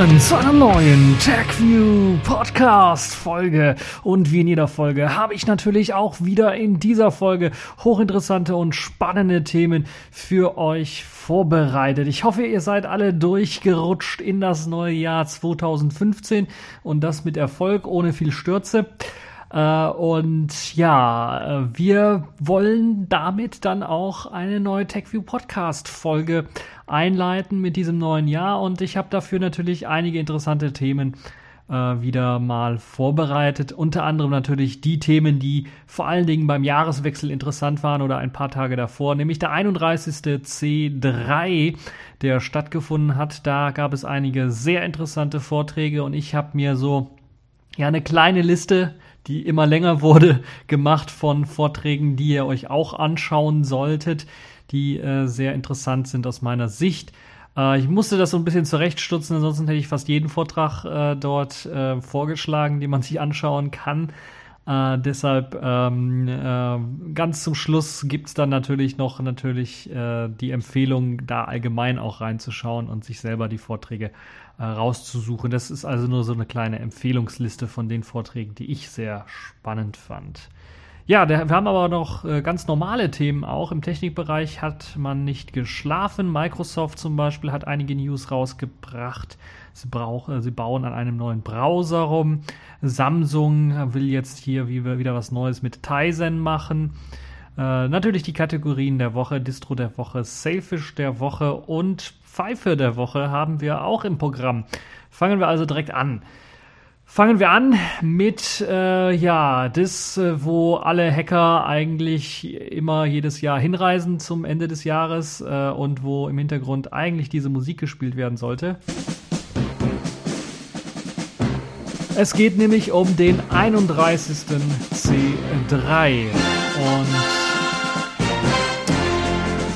willkommen zu einer neuen TechView Podcast Folge. Und wie in jeder Folge habe ich natürlich auch wieder in dieser Folge hochinteressante und spannende Themen für euch vorbereitet. Ich hoffe, ihr seid alle durchgerutscht in das neue Jahr 2015 und das mit Erfolg, ohne viel Stürze. Äh, und ja, äh, wir wollen damit dann auch eine neue TechView Podcast Folge einleiten mit diesem neuen Jahr. Und ich habe dafür natürlich einige interessante Themen äh, wieder mal vorbereitet. Unter anderem natürlich die Themen, die vor allen Dingen beim Jahreswechsel interessant waren oder ein paar Tage davor, nämlich der 31. C3, der stattgefunden hat. Da gab es einige sehr interessante Vorträge und ich habe mir so ja eine kleine Liste die immer länger wurde, gemacht von Vorträgen, die ihr euch auch anschauen solltet, die äh, sehr interessant sind aus meiner Sicht. Äh, ich musste das so ein bisschen zurechtstutzen, ansonsten hätte ich fast jeden Vortrag äh, dort äh, vorgeschlagen, den man sich anschauen kann. Äh, deshalb ähm, äh, ganz zum Schluss gibt es dann natürlich noch natürlich die Empfehlung, da allgemein auch reinzuschauen und sich selber die Vorträge rauszusuchen. Das ist also nur so eine kleine Empfehlungsliste von den Vorträgen, die ich sehr spannend fand. Ja, wir haben aber noch äh, ganz normale Themen auch. Im Technikbereich hat man nicht geschlafen. Microsoft zum Beispiel hat einige News rausgebracht. Sie, brauch, äh, sie bauen an einem neuen Browser rum. Samsung will jetzt hier wieder was Neues mit Tizen machen. Äh, natürlich die Kategorien der Woche, Distro der Woche, Sailfish der Woche und Pfeife der Woche haben wir auch im Programm. Fangen wir also direkt an. Fangen wir an mit, äh, ja, das, äh, wo alle Hacker eigentlich immer jedes Jahr hinreisen zum Ende des Jahres äh, und wo im Hintergrund eigentlich diese Musik gespielt werden sollte. Es geht nämlich um den 31. C3 und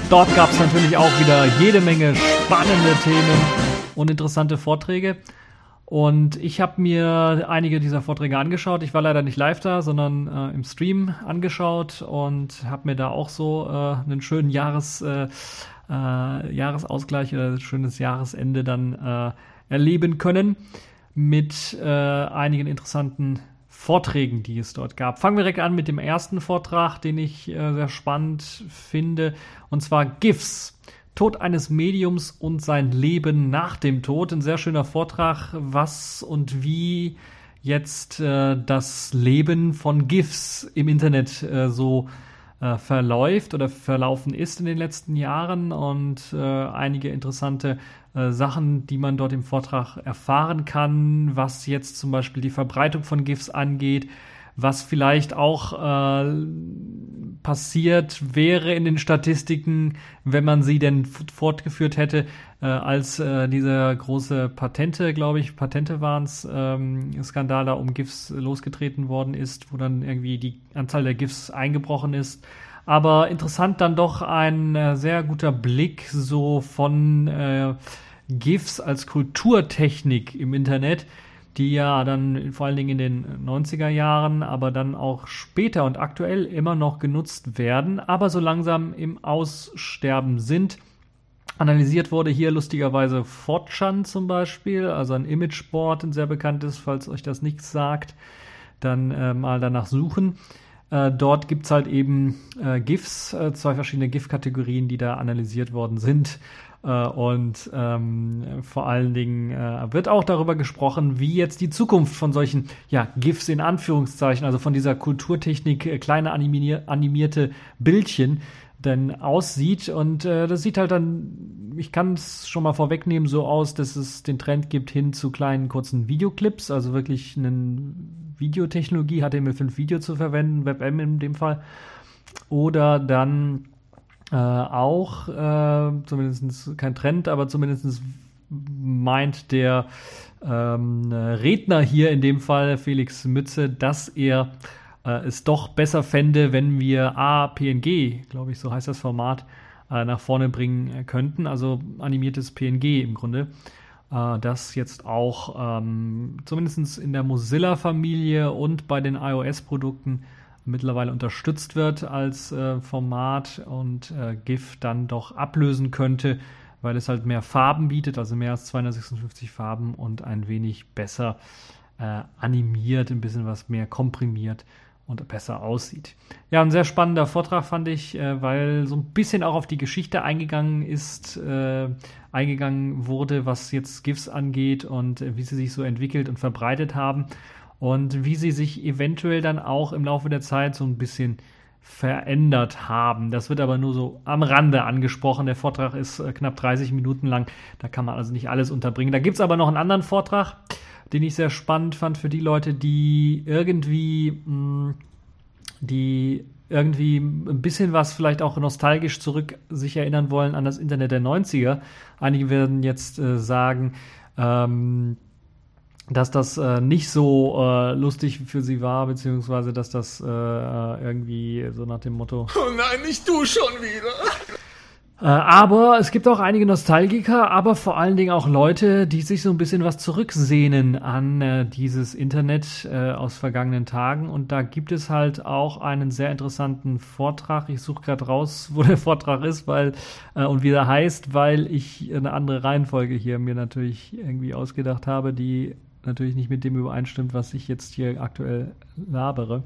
dort gab es natürlich auch wieder jede Menge spannende Themen und interessante Vorträge. Und ich habe mir einige dieser Vorträge angeschaut. Ich war leider nicht live da, sondern äh, im Stream angeschaut und habe mir da auch so äh, einen schönen Jahres, äh, äh Jahresausgleich oder ein schönes Jahresende dann äh, erleben können mit äh, einigen interessanten Vorträgen, die es dort gab. Fangen wir direkt an mit dem ersten Vortrag, den ich sehr spannend finde, und zwar GIFs. Tod eines Mediums und sein Leben nach dem Tod. Ein sehr schöner Vortrag, was und wie jetzt äh, das Leben von GIFs im Internet äh, so äh, verläuft oder verlaufen ist in den letzten Jahren. Und äh, einige interessante äh, Sachen, die man dort im Vortrag erfahren kann, was jetzt zum Beispiel die Verbreitung von GIFs angeht, was vielleicht auch äh, passiert wäre in den Statistiken, wenn man sie denn fortgeführt hätte, äh, als äh, dieser große Patente, glaube ich, Patente waren es, ähm, Skandal da um GIFs losgetreten worden ist, wo dann irgendwie die Anzahl der GIFs eingebrochen ist. Aber interessant dann doch ein äh, sehr guter Blick so von äh, GIFs als Kulturtechnik im Internet die ja dann vor allen Dingen in den 90er Jahren, aber dann auch später und aktuell immer noch genutzt werden, aber so langsam im Aussterben sind. Analysiert wurde hier lustigerweise Fortran zum Beispiel, also ein Imageboard, ein sehr bekanntes, falls euch das nichts sagt, dann äh, mal danach suchen. Äh, dort gibt es halt eben äh, GIFs, äh, zwei verschiedene GIF-Kategorien, die da analysiert worden sind. Äh, und ähm, vor allen Dingen äh, wird auch darüber gesprochen, wie jetzt die Zukunft von solchen ja, GIFs in Anführungszeichen, also von dieser Kulturtechnik, äh, kleine animier animierte Bildchen, denn aussieht. Und äh, das sieht halt dann, ich kann es schon mal vorwegnehmen, so aus, dass es den Trend gibt hin zu kleinen kurzen Videoclips, also wirklich eine Videotechnologie, HTML5 Video zu verwenden, WebM in dem Fall. Oder dann äh, auch, äh, zumindest kein Trend, aber zumindest meint der ähm, Redner hier in dem Fall, Felix Mütze, dass er äh, es doch besser fände, wenn wir A, PNG, glaube ich, so heißt das Format, äh, nach vorne bringen könnten, also animiertes PNG im Grunde. Äh, das jetzt auch ähm, zumindest in der Mozilla-Familie und bei den iOS-Produkten mittlerweile unterstützt wird als äh, Format und äh, GIF dann doch ablösen könnte, weil es halt mehr Farben bietet, also mehr als 256 Farben und ein wenig besser äh, animiert, ein bisschen was mehr komprimiert und besser aussieht. Ja, ein sehr spannender Vortrag fand ich, äh, weil so ein bisschen auch auf die Geschichte eingegangen ist, äh, eingegangen wurde, was jetzt GIFs angeht und äh, wie sie sich so entwickelt und verbreitet haben und wie sie sich eventuell dann auch im Laufe der Zeit so ein bisschen verändert haben. Das wird aber nur so am Rande angesprochen. Der Vortrag ist äh, knapp 30 Minuten lang. Da kann man also nicht alles unterbringen. Da gibt es aber noch einen anderen Vortrag, den ich sehr spannend fand für die Leute, die irgendwie, mm, die irgendwie ein bisschen was vielleicht auch nostalgisch zurück sich erinnern wollen an das Internet der 90er. Einige werden jetzt äh, sagen, ähm, dass das äh, nicht so äh, lustig für sie war, beziehungsweise dass das äh, äh irgendwie so nach dem Motto. Oh nein, nicht du schon wieder. Äh, aber es gibt auch einige Nostalgiker, aber vor allen Dingen auch Leute, die sich so ein bisschen was zurücksehnen an äh, dieses Internet äh, aus vergangenen Tagen. Und da gibt es halt auch einen sehr interessanten Vortrag. Ich suche gerade raus, wo der Vortrag ist, weil äh, und wie der heißt, weil ich eine andere Reihenfolge hier mir natürlich irgendwie ausgedacht habe, die natürlich nicht mit dem übereinstimmt, was ich jetzt hier aktuell labere.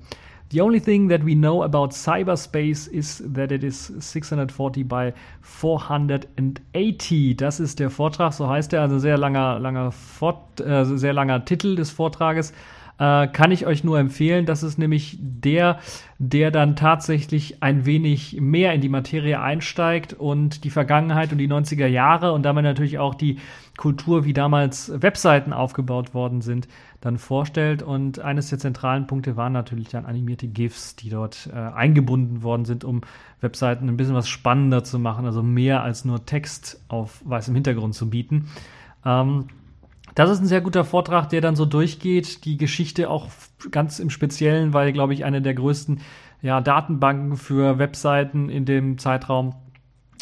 The only thing that we know about cyberspace is that it is 640 by 480. Das ist der Vortrag, so heißt er, also sehr langer, langer, Fort, äh, sehr langer Titel des Vortrages. Äh, kann ich euch nur empfehlen. Das ist nämlich der, der dann tatsächlich ein wenig mehr in die Materie einsteigt und die Vergangenheit und die 90er Jahre und damit natürlich auch die Kultur, wie damals Webseiten aufgebaut worden sind, dann vorstellt. Und eines der zentralen Punkte waren natürlich dann animierte GIFs, die dort äh, eingebunden worden sind, um Webseiten ein bisschen was spannender zu machen, also mehr als nur Text auf weißem Hintergrund zu bieten. Ähm, das ist ein sehr guter Vortrag, der dann so durchgeht. Die Geschichte auch ganz im Speziellen, weil, glaube ich, eine der größten ja, Datenbanken für Webseiten in dem Zeitraum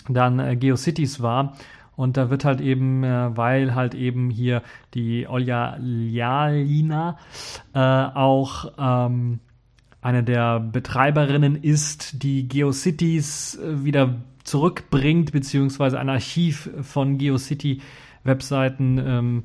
dann äh, GeoCities war. Und da wird halt eben, äh, weil halt eben hier die Olja Ljalina äh, auch ähm, eine der Betreiberinnen ist, die GeoCities äh, wieder zurückbringt, beziehungsweise ein Archiv von GeoCity-Webseiten ähm,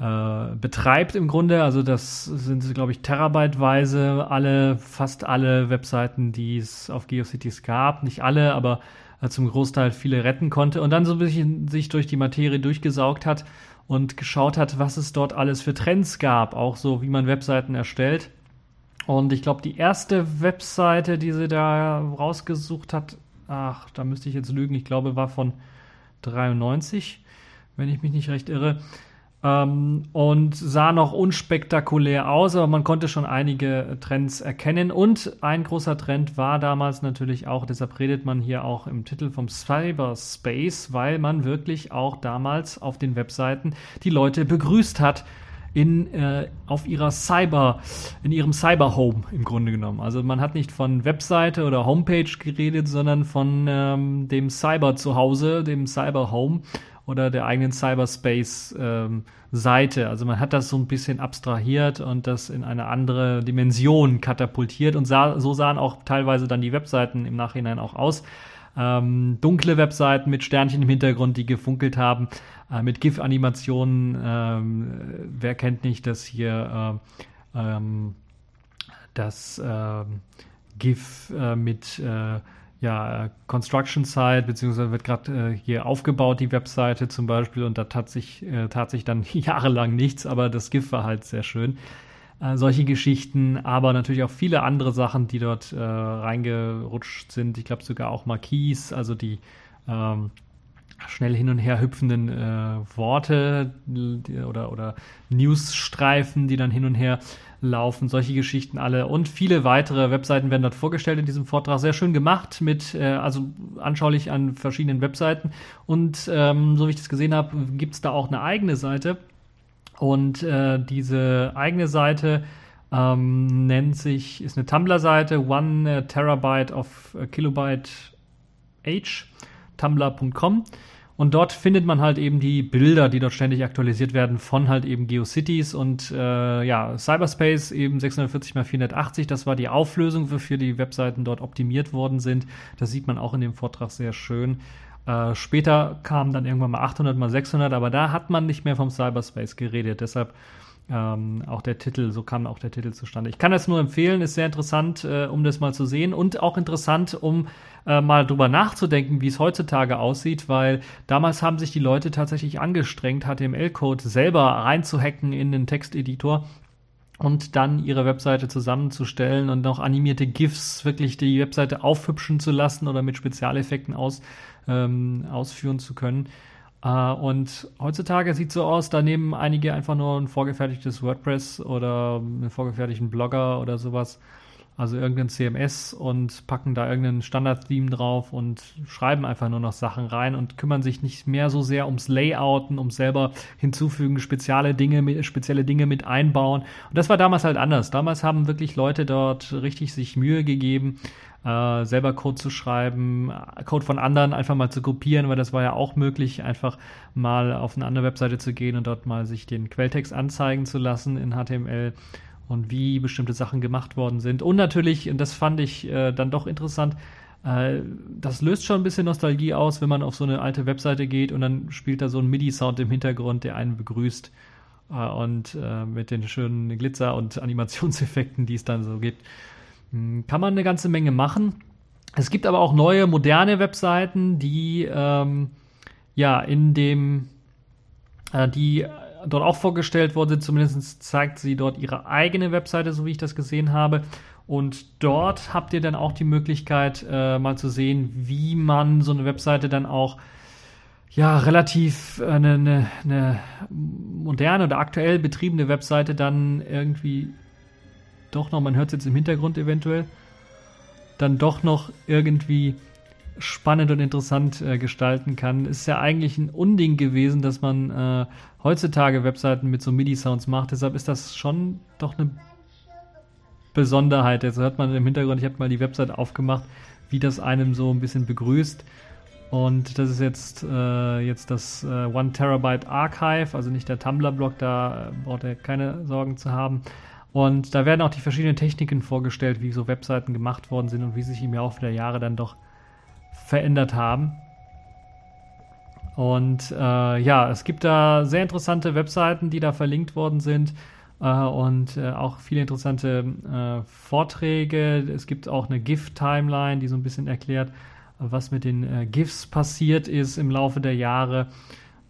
äh, betreibt im Grunde. Also das sind, glaube ich, terabyteweise alle, fast alle Webseiten, die es auf GeoCities gab. Nicht alle, aber äh, zum Großteil viele retten konnte und dann so ein bisschen sich durch die Materie durchgesaugt hat und geschaut hat, was es dort alles für Trends gab, auch so wie man Webseiten erstellt. Und ich glaube, die erste Webseite, die sie da rausgesucht hat, ach, da müsste ich jetzt lügen, ich glaube, war von 93, wenn ich mich nicht recht irre. Ähm, und sah noch unspektakulär aus, aber man konnte schon einige Trends erkennen. Und ein großer Trend war damals natürlich auch, deshalb redet man hier auch im Titel vom Cyberspace, weil man wirklich auch damals auf den Webseiten die Leute begrüßt hat in, äh, auf ihrer Cyber, in ihrem Cyber-Home im Grunde genommen. Also man hat nicht von Webseite oder Homepage geredet, sondern von ähm, dem Cyber-Zuhause, dem Cyber-Home oder der eigenen Cyberspace-Seite. Ähm, also man hat das so ein bisschen abstrahiert und das in eine andere Dimension katapultiert und sah, so sahen auch teilweise dann die Webseiten im Nachhinein auch aus. Ähm, dunkle Webseiten mit Sternchen im Hintergrund, die gefunkelt haben, äh, mit GIF-Animationen. Ähm, wer kennt nicht, dass hier äh, ähm, das äh, GIF mit äh, ja, Construction Site, beziehungsweise wird gerade äh, hier aufgebaut, die Webseite zum Beispiel, und da tat sich, äh, tat sich dann jahrelang nichts, aber das GIF war halt sehr schön. Äh, solche Geschichten, aber natürlich auch viele andere Sachen, die dort äh, reingerutscht sind. Ich glaube sogar auch Marquis, also die ähm, schnell hin und her hüpfenden äh, Worte oder, oder Newsstreifen, die dann hin und her laufen, solche Geschichten alle und viele weitere Webseiten werden dort vorgestellt in diesem Vortrag. Sehr schön gemacht, mit äh, also anschaulich an verschiedenen Webseiten. Und ähm, so wie ich das gesehen habe, gibt es da auch eine eigene Seite. Und äh, diese eigene Seite ähm, nennt sich, ist eine Tumblr-Seite, One Terabyte of Kilobyte Age, tumblr.com. Und dort findet man halt eben die Bilder, die dort ständig aktualisiert werden von halt eben GeoCities und äh, ja, Cyberspace eben 640 x 480. Das war die Auflösung, wofür die Webseiten dort optimiert worden sind. Das sieht man auch in dem Vortrag sehr schön. Äh, später kamen dann irgendwann mal 800 mal 600, aber da hat man nicht mehr vom Cyberspace geredet. Deshalb ähm, auch der Titel, so kam auch der Titel zustande. Ich kann das nur empfehlen, ist sehr interessant, äh, um das mal zu sehen und auch interessant, um äh, mal drüber nachzudenken, wie es heutzutage aussieht, weil damals haben sich die Leute tatsächlich angestrengt, HTML-Code selber reinzuhacken in den Texteditor und dann ihre Webseite zusammenzustellen und noch animierte GIFs wirklich die Webseite aufhübschen zu lassen oder mit Spezialeffekten aus, ähm, ausführen zu können. Uh, und heutzutage sieht so aus, da nehmen einige einfach nur ein vorgefertigtes WordPress oder einen vorgefertigten Blogger oder sowas, also irgendein CMS und packen da irgendeinen Standard-Theme drauf und schreiben einfach nur noch Sachen rein und kümmern sich nicht mehr so sehr ums Layouten, ums selber hinzufügen, spezielle Dinge, spezielle Dinge mit einbauen. Und das war damals halt anders. Damals haben wirklich Leute dort richtig sich Mühe gegeben, äh, selber Code zu schreiben, Code von anderen einfach mal zu kopieren, weil das war ja auch möglich, einfach mal auf eine andere Webseite zu gehen und dort mal sich den Quelltext anzeigen zu lassen in HTML und wie bestimmte Sachen gemacht worden sind. Und natürlich, und das fand ich äh, dann doch interessant, äh, das löst schon ein bisschen Nostalgie aus, wenn man auf so eine alte Webseite geht und dann spielt da so ein MIDI-Sound im Hintergrund, der einen begrüßt. Äh, und äh, mit den schönen Glitzer- und Animationseffekten, die es dann so gibt. Hm, kann man eine ganze Menge machen. Es gibt aber auch neue, moderne Webseiten, die ähm, ja in dem, die dort auch vorgestellt worden Zumindest zeigt sie dort ihre eigene Webseite, so wie ich das gesehen habe. Und dort habt ihr dann auch die Möglichkeit, äh, mal zu sehen, wie man so eine Webseite dann auch ja, relativ eine, eine, eine moderne oder aktuell betriebene Webseite dann irgendwie doch noch, man hört es jetzt im Hintergrund eventuell, dann doch noch irgendwie spannend und interessant äh, gestalten kann. Ist ja eigentlich ein Unding gewesen, dass man äh, heutzutage Webseiten mit so MIDI-Sounds macht. Deshalb ist das schon doch eine Besonderheit. Jetzt hört man im Hintergrund, ich habe mal die Webseite aufgemacht, wie das einem so ein bisschen begrüßt. Und das ist jetzt, äh, jetzt das äh, One Terabyte Archive, also nicht der Tumblr-Blog, da äh, braucht er keine Sorgen zu haben. Und da werden auch die verschiedenen Techniken vorgestellt, wie so Webseiten gemacht worden sind und wie sich im Laufe der Jahre dann doch verändert haben. Und äh, ja, es gibt da sehr interessante Webseiten, die da verlinkt worden sind äh, und äh, auch viele interessante äh, Vorträge. Es gibt auch eine GIF-Timeline, die so ein bisschen erklärt, was mit den äh, GIFs passiert ist im Laufe der Jahre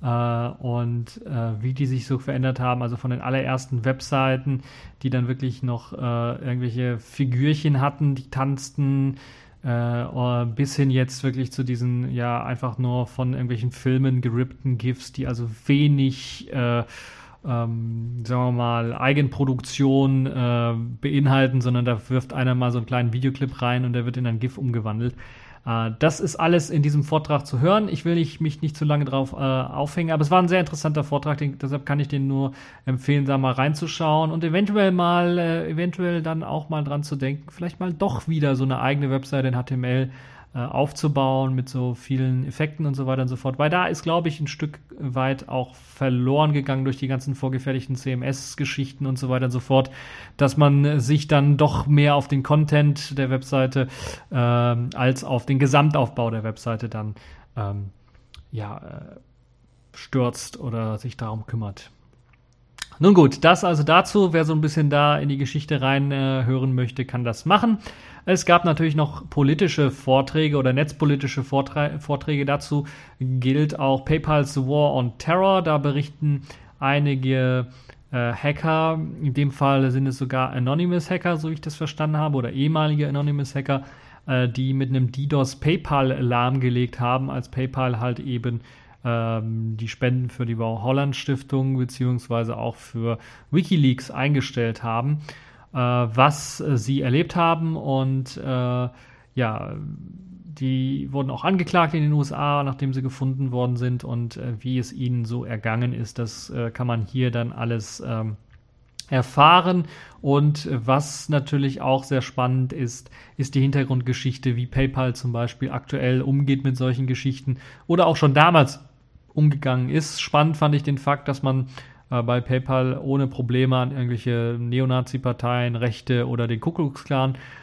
äh, und wie die sich so verändert haben. Also von den allerersten Webseiten, die dann wirklich noch irgendwelche Figürchen hatten, die tanzten, äh, bis hin jetzt wirklich zu diesen, ja, einfach nur von irgendwelchen Filmen gerippten GIFs, die also wenig äh, ähm, sagen wir mal, Eigenproduktion äh, beinhalten, sondern da wirft einer mal so einen kleinen Videoclip rein und der wird in ein GIF umgewandelt. Äh, das ist alles in diesem Vortrag zu hören. Ich will nicht, mich nicht zu lange drauf äh, aufhängen, aber es war ein sehr interessanter Vortrag, den, deshalb kann ich den nur empfehlen, da mal reinzuschauen und eventuell mal, äh, eventuell dann auch mal dran zu denken, vielleicht mal doch wieder so eine eigene Webseite in HTML äh, aufzubauen mit so vielen Effekten und so weiter und so fort. Weil da ist, glaube ich, ein Stück weit auch verloren gegangen durch die ganzen vorgefertigten CMS-Geschichten und so weiter und so fort, dass man sich dann doch mehr auf den Content der Webseite ähm, als auf den Gesamtaufbau der Webseite dann ähm, ja, äh, stürzt oder sich darum kümmert. Nun gut, das also dazu. Wer so ein bisschen da in die Geschichte reinhören äh, möchte, kann das machen. Es gab natürlich noch politische Vorträge oder netzpolitische Vorträge. Dazu gilt auch PayPal's War on Terror. Da berichten einige äh, Hacker, in dem Fall sind es sogar Anonymous Hacker, so ich das verstanden habe, oder ehemalige Anonymous Hacker, äh, die mit einem DDoS PayPal lahmgelegt haben, als PayPal halt eben ähm, die Spenden für die Wow Holland Stiftung beziehungsweise auch für WikiLeaks eingestellt haben äh, was äh, sie erlebt haben und äh, ja, die wurden auch angeklagt in den USA, nachdem sie gefunden worden sind und äh, wie es ihnen so ergangen ist, das äh, kann man hier dann alles ähm, erfahren. Und was natürlich auch sehr spannend ist, ist die Hintergrundgeschichte, wie PayPal zum Beispiel aktuell umgeht mit solchen Geschichten oder auch schon damals umgegangen ist. Spannend fand ich den Fakt, dass man äh, bei PayPal ohne Probleme an irgendwelche Neonazi-Parteien, Rechte oder den Ku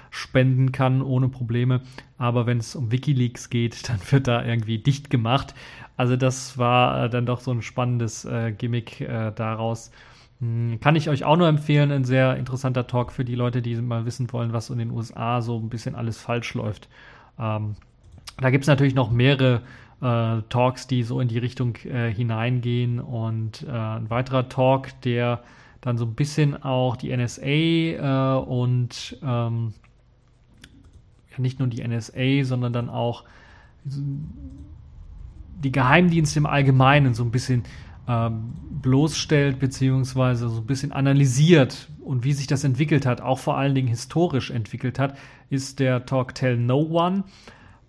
spenden kann ohne Probleme. Aber wenn es um Wikileaks geht, dann wird da irgendwie dicht gemacht. Also das war äh, dann doch so ein spannendes äh, Gimmick äh, daraus. Hm, kann ich euch auch nur empfehlen, ein sehr interessanter Talk für die Leute, die mal wissen wollen, was in den USA so ein bisschen alles falsch läuft. Ähm, da gibt es natürlich noch mehrere äh, Talks, die so in die Richtung äh, hineingehen. Und äh, ein weiterer Talk, der dann so ein bisschen auch die NSA äh, und ähm, ja, nicht nur die NSA, sondern dann auch die Geheimdienste im Allgemeinen so ein bisschen ähm, bloßstellt, beziehungsweise so ein bisschen analysiert und wie sich das entwickelt hat, auch vor allen Dingen historisch entwickelt hat, ist der Talk Tell No One.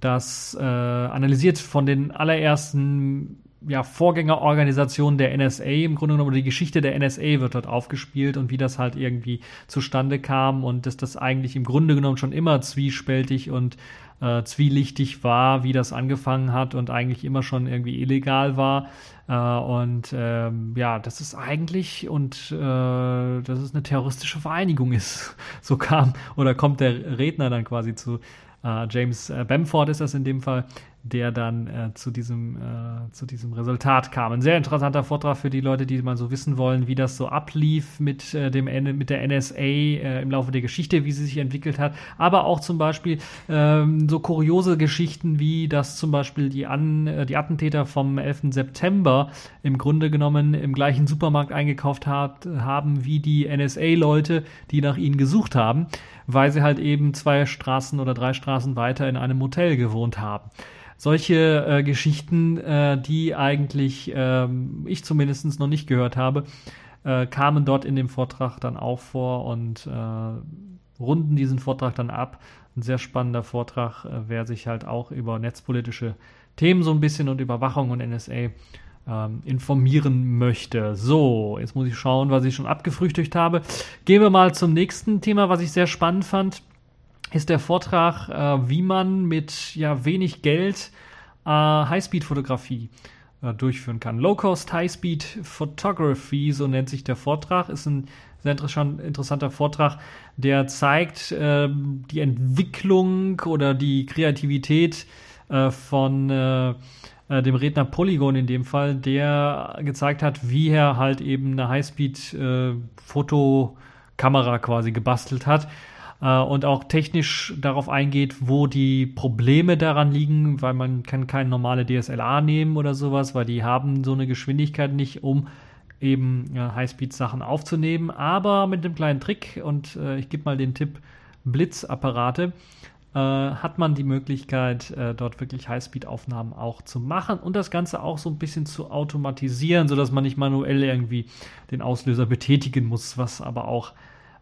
Das äh, analysiert von den allerersten ja, Vorgängerorganisation der NSA im Grunde genommen, oder die Geschichte der NSA wird dort aufgespielt und wie das halt irgendwie zustande kam und dass das eigentlich im Grunde genommen schon immer zwiespältig und äh, zwielichtig war, wie das angefangen hat und eigentlich immer schon irgendwie illegal war. Äh, und ähm, ja, das ist eigentlich und äh, dass es eine terroristische Vereinigung ist. So kam oder kommt der Redner dann quasi zu James äh, Bamford ist das in dem Fall, der dann äh, zu, diesem, äh, zu diesem Resultat kam. Ein sehr interessanter Vortrag für die Leute, die mal so wissen wollen, wie das so ablief mit, äh, dem, mit der NSA äh, im Laufe der Geschichte, wie sie sich entwickelt hat, aber auch zum Beispiel ähm, so kuriose Geschichten wie, dass zum Beispiel die, An äh, die Attentäter vom 11. September im Grunde genommen im gleichen Supermarkt eingekauft hat, haben wie die NSA-Leute, die nach ihnen gesucht haben, weil sie halt eben zwei Straßen oder drei Straßen weiter in einem Motel gewohnt haben solche äh, Geschichten, äh, die eigentlich äh, ich zumindest noch nicht gehört habe, äh, kamen dort in dem Vortrag dann auch vor und äh, runden diesen Vortrag dann ab. Ein sehr spannender Vortrag, äh, wer sich halt auch über netzpolitische Themen so ein bisschen und Überwachung und NSA ähm, informieren möchte. So, jetzt muss ich schauen, was ich schon abgefrühstückt habe. Gehen wir mal zum nächsten Thema, was ich sehr spannend fand ist der Vortrag, äh, wie man mit ja, wenig Geld äh, Highspeed-Fotografie äh, durchführen kann. Low-Cost High-Speed Photography, so nennt sich der Vortrag, ist ein sehr interessanter Vortrag, der zeigt äh, die Entwicklung oder die Kreativität äh, von äh, äh, dem Redner Polygon in dem Fall, der gezeigt hat, wie er halt eben eine Highspeed-Fotokamera quasi gebastelt hat äh, und auch technisch darauf eingeht, wo die Probleme daran liegen, weil man kann keine normale DSLR nehmen oder sowas, weil die haben so eine Geschwindigkeit nicht, um eben ja, Highspeed-Sachen aufzunehmen. Aber mit einem kleinen Trick, und äh, ich gebe mal den Tipp Blitzapparate, äh, hat man die Möglichkeit, äh, dort wirklich Highspeed-Aufnahmen auch zu machen und das Ganze auch so ein bisschen zu automatisieren, sodass man nicht manuell irgendwie den Auslöser betätigen muss, was aber auch äh,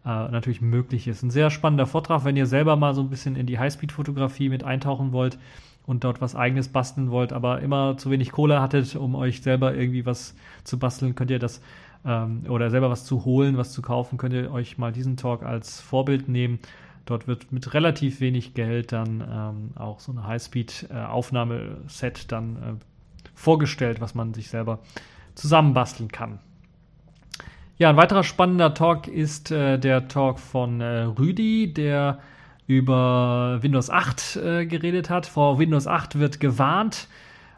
natürlich möglich ist. Ein sehr spannender Vortrag, wenn ihr selber mal so ein bisschen in die Highspeed-Fotografie mit eintauchen wollt und dort was eigenes basteln wollt, aber immer zu wenig Kohle hattet, um euch selber irgendwie was zu basteln, könnt ihr das ähm, oder selber was zu holen, was zu kaufen, könnt ihr euch mal diesen Talk als Vorbild nehmen. Dort wird mit relativ wenig Geld dann ähm, auch so eine Highspeed-Aufnahmeset äh, dann äh, vorgestellt, was man sich selber zusammenbasteln kann. Ja, ein weiterer spannender Talk ist äh, der Talk von äh, Rüdi, der über Windows 8 äh, geredet hat. Vor Windows 8 wird gewarnt.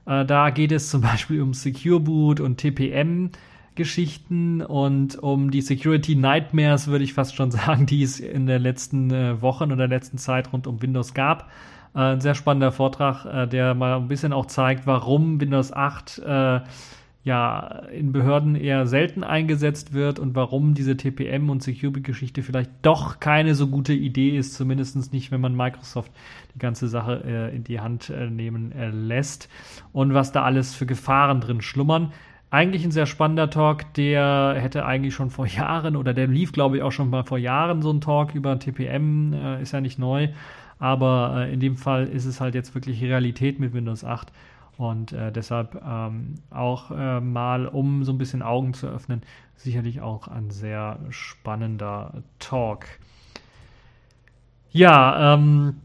Äh, da geht es zum Beispiel um Secure Boot und TPM. Geschichten und um die Security Nightmares, würde ich fast schon sagen, die es in den letzten äh, Wochen oder letzten Zeit rund um Windows gab. Äh, ein sehr spannender Vortrag, der mal ein bisschen auch zeigt, warum Windows 8 ja in Behörden eher selten eingesetzt wird und warum diese TPM und Security-Geschichte vielleicht doch keine so gute Idee ist, zumindest nicht, wenn man Microsoft die ganze Sache äh, in die Hand äh, nehmen äh, lässt. Und was da alles für Gefahren drin schlummern. Eigentlich ein sehr spannender Talk, der hätte eigentlich schon vor Jahren oder der lief, glaube ich, auch schon mal vor Jahren so ein Talk über TPM, äh, ist ja nicht neu, aber äh, in dem Fall ist es halt jetzt wirklich Realität mit Windows 8 und äh, deshalb ähm, auch äh, mal, um so ein bisschen Augen zu öffnen, sicherlich auch ein sehr spannender Talk. Ja, ähm,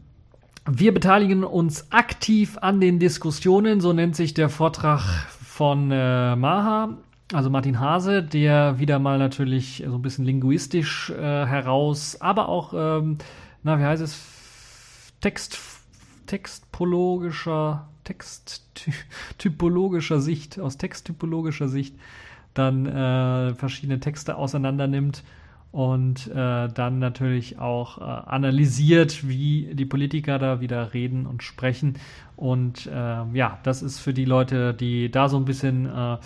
wir beteiligen uns aktiv an den Diskussionen, so nennt sich der Vortrag von äh, Maha, also Martin Hase, der wieder mal natürlich so ein bisschen linguistisch äh, heraus, aber auch, ähm, na, wie heißt es, Text, textpologischer, texttypologischer Sicht, aus texttypologischer Sicht dann äh, verschiedene Texte auseinander nimmt und äh, dann natürlich auch äh, analysiert, wie die Politiker da wieder reden und sprechen. Und äh, ja, das ist für die Leute, die da so ein bisschen äh, äh,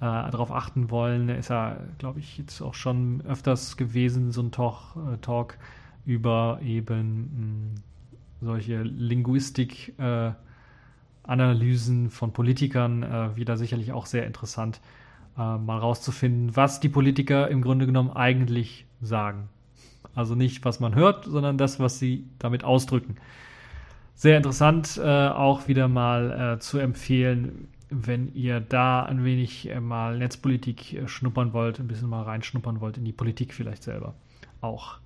darauf achten wollen, ist ja, glaube ich, jetzt auch schon öfters gewesen, so ein Talk, äh, Talk über eben mh, solche Linguistik-Analysen von Politikern, wieder sicherlich auch sehr interessant äh, mal rauszufinden, was die Politiker im Grunde genommen eigentlich sagen. Also nicht, was man hört, sondern das, was sie damit ausdrücken. Sehr interessant, äh, auch wieder mal äh, zu empfehlen, wenn ihr da ein wenig äh, mal Netzpolitik äh, schnuppern wollt, ein bisschen mal reinschnuppern wollt in die Politik vielleicht selber auch.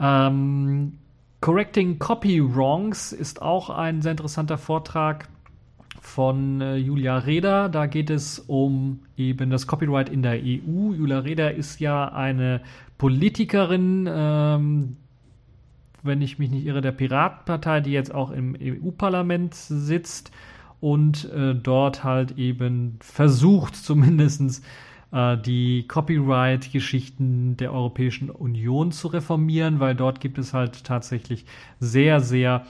Ähm, Correcting Copy Wrongs ist auch ein sehr interessanter Vortrag von äh, Julia Reda. Da geht es um eben das Copyright in der EU. Julia Reda ist ja eine Politikerin, ähm, wenn ich mich nicht irre, der Piratenpartei, die jetzt auch im EU-Parlament sitzt und äh, dort halt eben versucht, zumindest die Copyright-Geschichten der Europäischen Union zu reformieren, weil dort gibt es halt tatsächlich sehr, sehr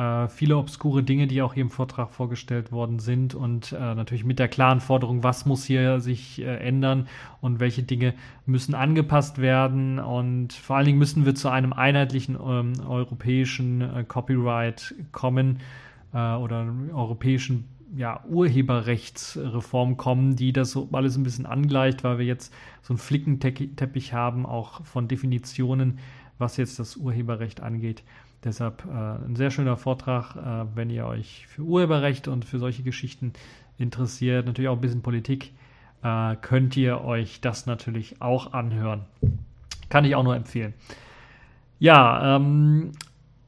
äh, viele obskure Dinge, die auch hier im Vortrag vorgestellt worden sind und äh, natürlich mit der klaren Forderung, was muss hier sich äh, ändern und welche Dinge müssen angepasst werden und vor allen Dingen müssen wir zu einem einheitlichen ähm, europäischen äh, Copyright kommen äh, oder europäischen ja, Urheberrechtsreform kommen, die das so alles ein bisschen angleicht, weil wir jetzt so einen Flickenteppich haben, auch von Definitionen, was jetzt das Urheberrecht angeht. Deshalb äh, ein sehr schöner Vortrag, äh, wenn ihr euch für Urheberrecht und für solche Geschichten interessiert, natürlich auch ein bisschen Politik, äh, könnt ihr euch das natürlich auch anhören. Kann ich auch nur empfehlen. Ja, ähm,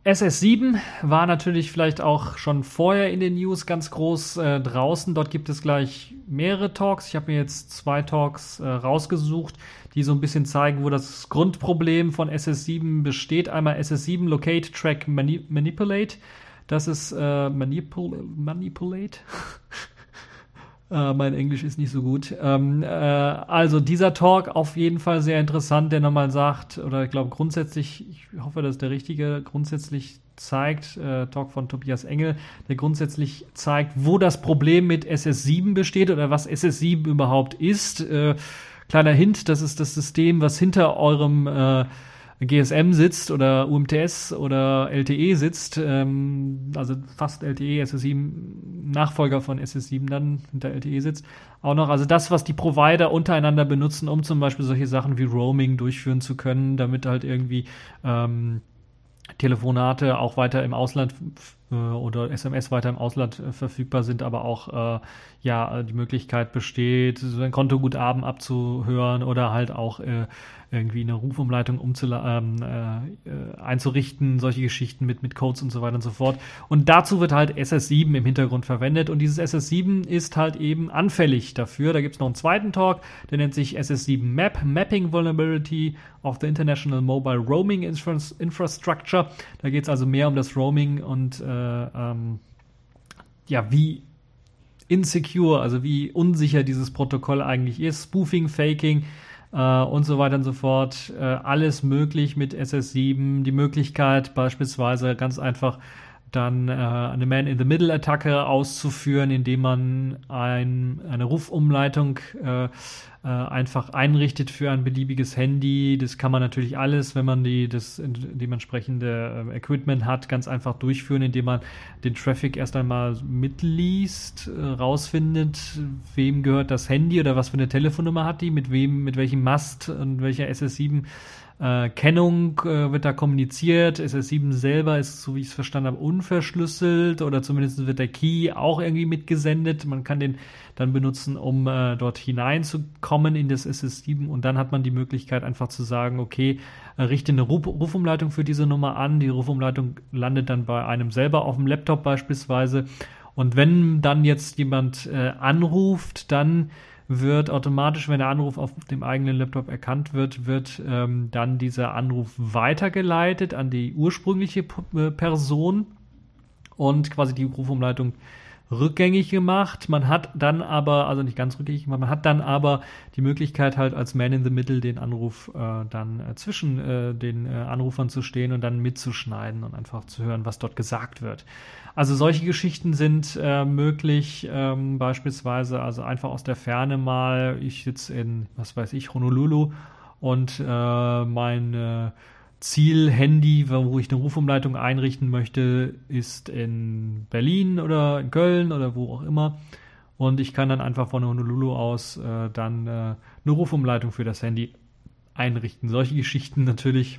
SS7 war natürlich vielleicht auch schon vorher in den News ganz groß äh, draußen. Dort gibt es gleich mehrere Talks. Ich habe mir jetzt zwei Talks äh, rausgesucht, die so ein bisschen zeigen, wo das Grundproblem von SS7 besteht. Einmal SS7 Locate, Track, Mani Manipulate. Das ist äh, Manipul Manipulate. Äh, mein Englisch ist nicht so gut. Ähm, äh, also dieser Talk auf jeden Fall sehr interessant, der nochmal sagt, oder ich glaube grundsätzlich, ich hoffe, das ist der richtige, grundsätzlich zeigt, äh, Talk von Tobias Engel, der grundsätzlich zeigt, wo das Problem mit SS7 besteht oder was SS7 überhaupt ist. Äh, kleiner Hint, das ist das System, was hinter eurem äh, GSM sitzt oder UMTS oder LTE sitzt, ähm, also fast LTE, SS7, Nachfolger von SS7 dann hinter LTE sitzt, auch noch, also das, was die Provider untereinander benutzen, um zum Beispiel solche Sachen wie Roaming durchführen zu können, damit halt irgendwie ähm, Telefonate auch weiter im Ausland äh, oder SMS weiter im Ausland äh, verfügbar sind, aber auch äh, ja die Möglichkeit besteht, so ein Kontoguthaben abzuhören oder halt auch äh, irgendwie eine Rufumleitung ähm, äh, einzurichten, solche Geschichten mit, mit Codes und so weiter und so fort. Und dazu wird halt SS7 im Hintergrund verwendet und dieses SS7 ist halt eben anfällig dafür. Da gibt es noch einen zweiten Talk, der nennt sich SS7 Map, Mapping Vulnerability of the International Mobile Roaming Infrastructure. Da geht es also mehr um das Roaming und äh, ähm, ja, wie insecure, also wie unsicher dieses Protokoll eigentlich ist. Spoofing, Faking, äh, und so weiter und so fort. Äh, alles möglich mit SS7. Die Möglichkeit beispielsweise ganz einfach dann äh, eine Man-in-the-Middle-Attacke auszuführen, indem man ein, eine Rufumleitung äh, äh, einfach einrichtet für ein beliebiges Handy. Das kann man natürlich alles, wenn man die, das dementsprechende äh, Equipment hat, ganz einfach durchführen, indem man den Traffic erst einmal mitliest, äh, rausfindet, wem gehört das Handy oder was für eine Telefonnummer hat die, mit wem, mit welchem Mast und welcher SS7 äh, Kennung äh, wird da kommuniziert. SS7 selber ist, so wie ich es verstanden habe, unverschlüsselt oder zumindest wird der Key auch irgendwie mitgesendet. Man kann den dann benutzen, um äh, dort hineinzukommen in das SS7 und dann hat man die Möglichkeit einfach zu sagen, okay, äh, richte eine Ruf Rufumleitung für diese Nummer an. Die Rufumleitung landet dann bei einem selber auf dem Laptop beispielsweise. Und wenn dann jetzt jemand äh, anruft, dann wird automatisch, wenn der Anruf auf dem eigenen Laptop erkannt wird, wird ähm, dann dieser Anruf weitergeleitet an die ursprüngliche P Person und quasi die Rufumleitung rückgängig gemacht. Man hat dann aber, also nicht ganz rückgängig gemacht, man hat dann aber die Möglichkeit halt als Man in the Middle den Anruf äh, dann äh, zwischen äh, den äh, Anrufern zu stehen und dann mitzuschneiden und einfach zu hören, was dort gesagt wird. Also solche Geschichten sind äh, möglich, ähm, beispielsweise also einfach aus der Ferne mal, ich sitze in, was weiß ich, Honolulu und äh, mein Ziel-Handy, wo ich eine Rufumleitung einrichten möchte, ist in Berlin oder in Köln oder wo auch immer. Und ich kann dann einfach von Honolulu aus äh, dann äh, eine Rufumleitung für das Handy einrichten. Solche Geschichten natürlich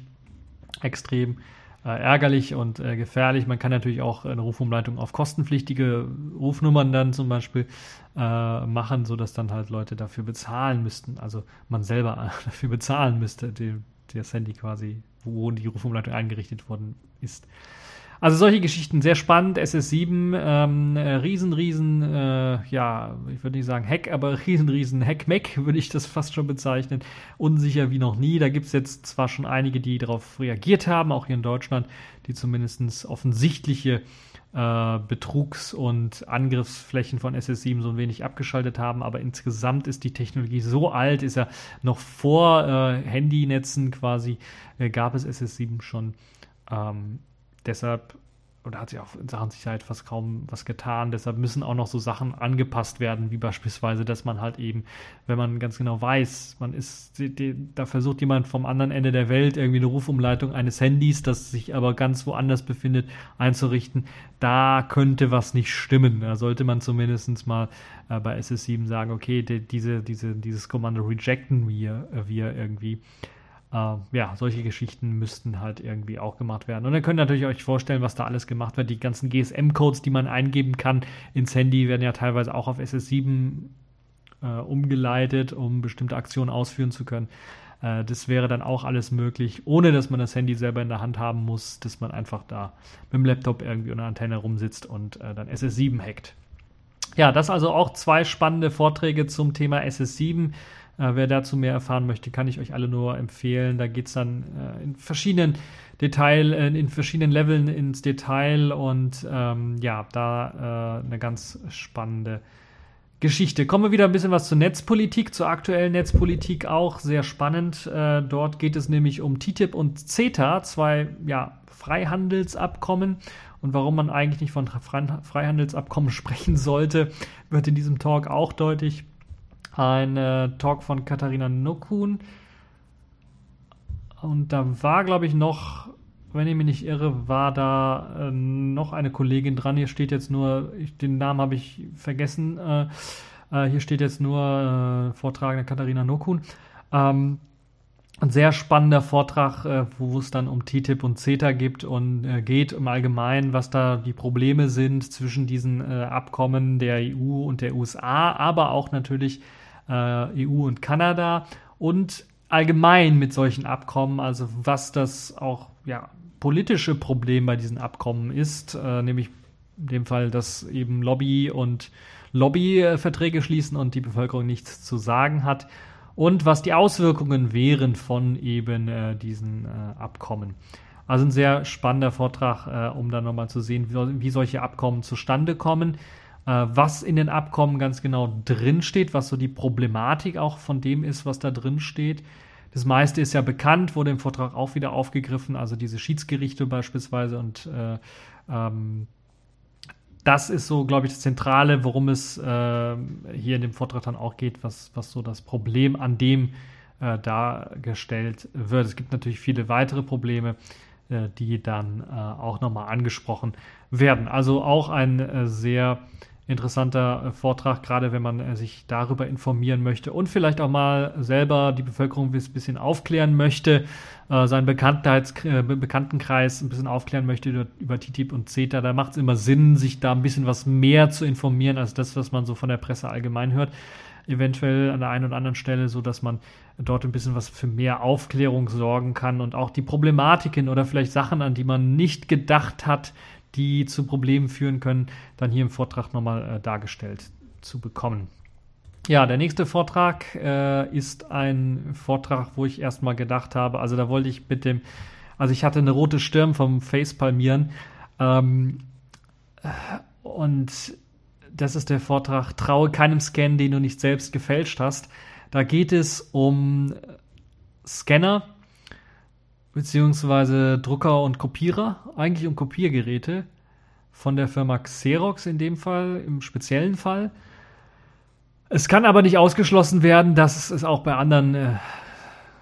extrem äh, ärgerlich und äh, gefährlich. Man kann natürlich auch eine Rufumleitung auf kostenpflichtige Rufnummern dann zum Beispiel äh, machen, sodass dann halt Leute dafür bezahlen müssten. Also man selber dafür bezahlen müsste, die, das Handy quasi wo die Rufumleitung eingerichtet worden ist. Also solche Geschichten sehr spannend. SS7, ähm, äh, riesen, riesen, äh, ja, ich würde nicht sagen Hack, aber riesen, riesen Hack-Mac würde ich das fast schon bezeichnen. Unsicher wie noch nie. Da gibt es jetzt zwar schon einige, die darauf reagiert haben, auch hier in Deutschland, die zumindest offensichtliche äh, Betrugs- und Angriffsflächen von SS7 so ein wenig abgeschaltet haben, aber insgesamt ist die Technologie so alt, ist ja noch vor äh, Handynetzen quasi, äh, gab es SS7 schon. Ähm, deshalb oder hat sich auch in Sachen Sicherheit fast kaum was getan. Deshalb müssen auch noch so Sachen angepasst werden, wie beispielsweise, dass man halt eben, wenn man ganz genau weiß, man ist, da versucht jemand vom anderen Ende der Welt irgendwie eine Rufumleitung eines Handys, das sich aber ganz woanders befindet, einzurichten, da könnte was nicht stimmen. Da sollte man zumindest mal äh, bei SS7 sagen, okay, die, diese, diese, dieses Kommando rejecten wir, äh, wir irgendwie. Uh, ja, solche Geschichten müssten halt irgendwie auch gemacht werden. Und dann könnt ihr natürlich euch vorstellen, was da alles gemacht wird. Die ganzen GSM-Codes, die man eingeben kann ins Handy, werden ja teilweise auch auf SS7 äh, umgeleitet, um bestimmte Aktionen ausführen zu können. Äh, das wäre dann auch alles möglich, ohne dass man das Handy selber in der Hand haben muss, dass man einfach da mit dem Laptop irgendwie unter Antenne rumsitzt und äh, dann SS7 hackt. Ja, das also auch zwei spannende Vorträge zum Thema SS7. Äh, wer dazu mehr erfahren möchte, kann ich euch alle nur empfehlen. Da geht es dann äh, in verschiedenen Detail, äh, in verschiedenen Leveln ins Detail und ähm, ja, da eine ganz spannende Geschichte. Kommen wir wieder ein bisschen was zur Netzpolitik, zur aktuellen Netzpolitik auch. Sehr spannend. Äh, dort geht es nämlich um TTIP und CETA, zwei ja, Freihandelsabkommen. Und warum man eigentlich nicht von Freihandelsabkommen sprechen sollte, wird in diesem Talk auch deutlich ein äh, Talk von Katharina Nokun. Und da war, glaube ich, noch, wenn ich mich nicht irre, war da äh, noch eine Kollegin dran. Hier steht jetzt nur, ich, den Namen habe ich vergessen. Äh, äh hier steht jetzt nur äh, Vortragende Katharina Nokun. Ähm, ein sehr spannender Vortrag, äh, wo es dann um TTIP und CETA gibt und äh, geht im Allgemeinen, was da die Probleme sind zwischen diesen äh, Abkommen der EU und der USA, aber auch natürlich äh, EU und Kanada und allgemein mit solchen Abkommen, also was das auch ja, politische Problem bei diesen Abkommen ist, äh, nämlich in dem Fall, dass eben Lobby und Lobbyverträge schließen und die Bevölkerung nichts zu sagen hat und was die Auswirkungen wären von eben äh, diesen äh, Abkommen. Also ein sehr spannender Vortrag, äh, um dann nochmal zu sehen, wie, wie, solche Abkommen zustande kommen was in den Abkommen ganz genau drinsteht, was so die Problematik auch von dem ist, was da drin steht. Das meiste ist ja bekannt, wurde im Vortrag auch wieder aufgegriffen, also diese Schiedsgerichte beispielsweise und äh, ähm, das ist so, glaube ich, das Zentrale, worum es äh, hier in dem Vortrag dann auch geht, was, was so das Problem an dem äh, dargestellt wird. Es gibt natürlich viele weitere Probleme, äh, die dann äh, auch nochmal angesprochen werden. Also auch ein äh, sehr interessanter äh, Vortrag, gerade wenn man äh, sich darüber informieren möchte und vielleicht auch mal selber die Bevölkerung ein bisschen aufklären möchte, äh, seinen Bekanntheits Bekanntenkreis ein bisschen aufklären möchte über, über TTIP und CETA. Da macht es immer Sinn, sich da ein bisschen was mehr zu informieren als das, was man so von der Presse allgemein hört. Eventuell an der einen oder anderen Stelle, so dass man dort ein bisschen was für mehr Aufklärung sorgen kann und auch die Problematiken oder vielleicht Sachen, an die man nicht gedacht hat, die zu Problemen führen können, dann hier im Vortrag nochmal äh, dargestellt zu bekommen. Ja, der nächste Vortrag äh, ist ein Vortrag, wo ich erstmal gedacht habe, also da wollte ich mit dem, also ich hatte eine rote Stirn vom Facepalmieren ähm, und das ist der Vortrag Traue keinem Scan, den du nicht selbst gefälscht hast. Da geht es um Scanner beziehungsweise Drucker und Kopierer, eigentlich um Kopiergeräte von der Firma Xerox in dem Fall, im speziellen Fall. Es kann aber nicht ausgeschlossen werden, dass es auch bei anderen äh,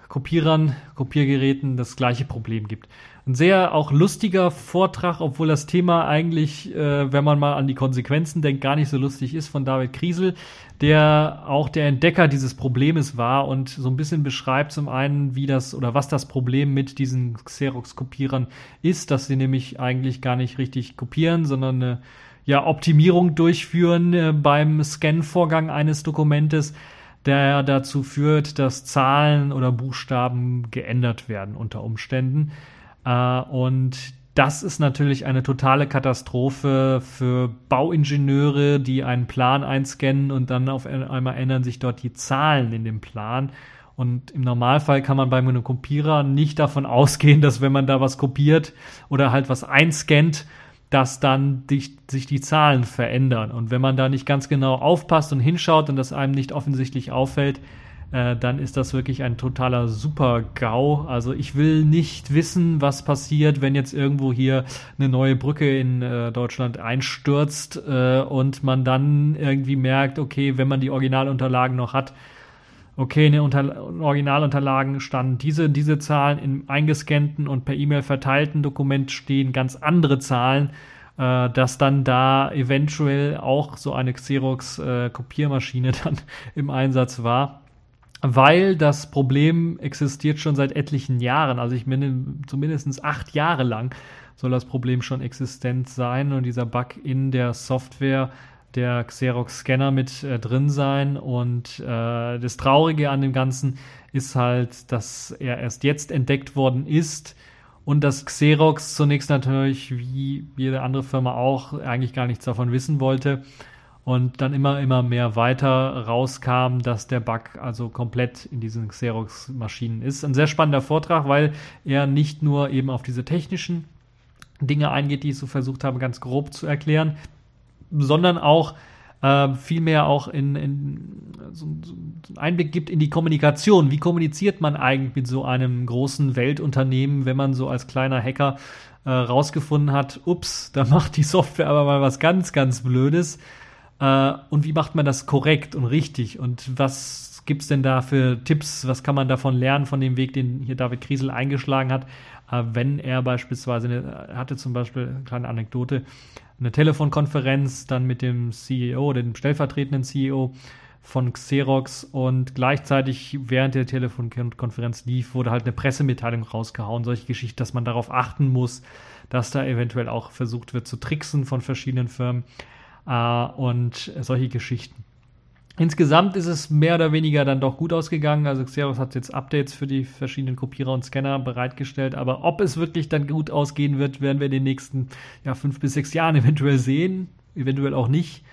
Kopierern, Kopiergeräten das gleiche Problem gibt. Ein sehr auch lustiger Vortrag, obwohl das Thema eigentlich, äh, wenn man mal an die Konsequenzen denkt, gar nicht so lustig ist, von David Kriesel, der auch der Entdecker dieses Problems war und so ein bisschen beschreibt zum einen, wie das oder was das Problem mit diesen Xerox-Kopierern ist, dass sie nämlich eigentlich gar nicht richtig kopieren, sondern eine ja, Optimierung durchführen äh, beim Scan-Vorgang eines Dokumentes, der dazu führt, dass Zahlen oder Buchstaben geändert werden unter Umständen. Äh, und das ist natürlich eine totale Katastrophe für Bauingenieure, die einen Plan einscannen und dann auf einmal ändern sich dort die Zahlen in dem Plan. Und im Normalfall kann man bei einem Kopierer nicht davon ausgehen, dass wenn man da was kopiert oder halt was einscannt, dass dann die, sich die Zahlen verändern. Und wenn man da nicht ganz genau aufpasst und hinschaut und das einem nicht offensichtlich auffällt, äh, dann ist das wirklich ein totaler Super-GAU. Also ich will nicht wissen, was passiert, wenn jetzt irgendwo hier eine neue Brücke in äh, Deutschland einstürzt äh, und man dann irgendwie merkt, okay, wenn man die Originalunterlagen noch hat, okay, in den Unter Originalunterlagen standen diese, diese Zahlen im eingescannten und per E-Mail verteilten Dokument stehen ganz andere Zahlen, äh, dass dann da eventuell auch so eine Xerox-Kopiermaschine äh, dann im Einsatz war. Weil das Problem existiert schon seit etlichen Jahren. Also ich meine, zumindest acht Jahre lang soll das Problem schon existent sein und dieser Bug in der Software der Xerox-Scanner mit äh, drin sein. Und äh, das Traurige an dem Ganzen ist halt, dass er erst jetzt entdeckt worden ist und dass Xerox zunächst natürlich, wie jede andere Firma auch, eigentlich gar nichts davon wissen wollte. Und dann immer, immer mehr weiter rauskam, dass der Bug also komplett in diesen Xerox-Maschinen ist. Ein sehr spannender Vortrag, weil er nicht nur eben auf diese technischen Dinge eingeht, die ich so versucht habe, ganz grob zu erklären, sondern auch äh, vielmehr auch in, in so, so einen Einblick gibt in die Kommunikation. Wie kommuniziert man eigentlich mit so einem großen Weltunternehmen, wenn man so als kleiner Hacker äh, rausgefunden hat, ups, da macht die Software aber mal was ganz, ganz Blödes. Äh, und wie macht man das korrekt und richtig? Und was gibt es denn da für Tipps? Was kann man davon lernen, von dem Weg, den hier David Kriesel eingeschlagen hat? Äh, wenn er beispielsweise, eine, hatte zum Beispiel eine kleine Anekdote, eine Telefonkonferenz dann mit dem CEO, dem stellvertretenden CEO von Xerox und gleichzeitig während der Telefonkonferenz lief, wurde halt eine Pressemitteilung rausgehauen, solche Geschichten, dass man darauf achten muss, dass da eventuell auch versucht wird zu tricksen von verschiedenen Firmen äh, und solche Geschichten. Insgesamt ist es mehr oder weniger dann doch gut ausgegangen. Also Xerox hat jetzt Updates für die verschiedenen Kopierer und Scanner bereitgestellt. Aber ob es wirklich dann gut ausgehen wird, werden wir in den nächsten ja, fünf bis sechs Jahren eventuell sehen. Eventuell auch nicht.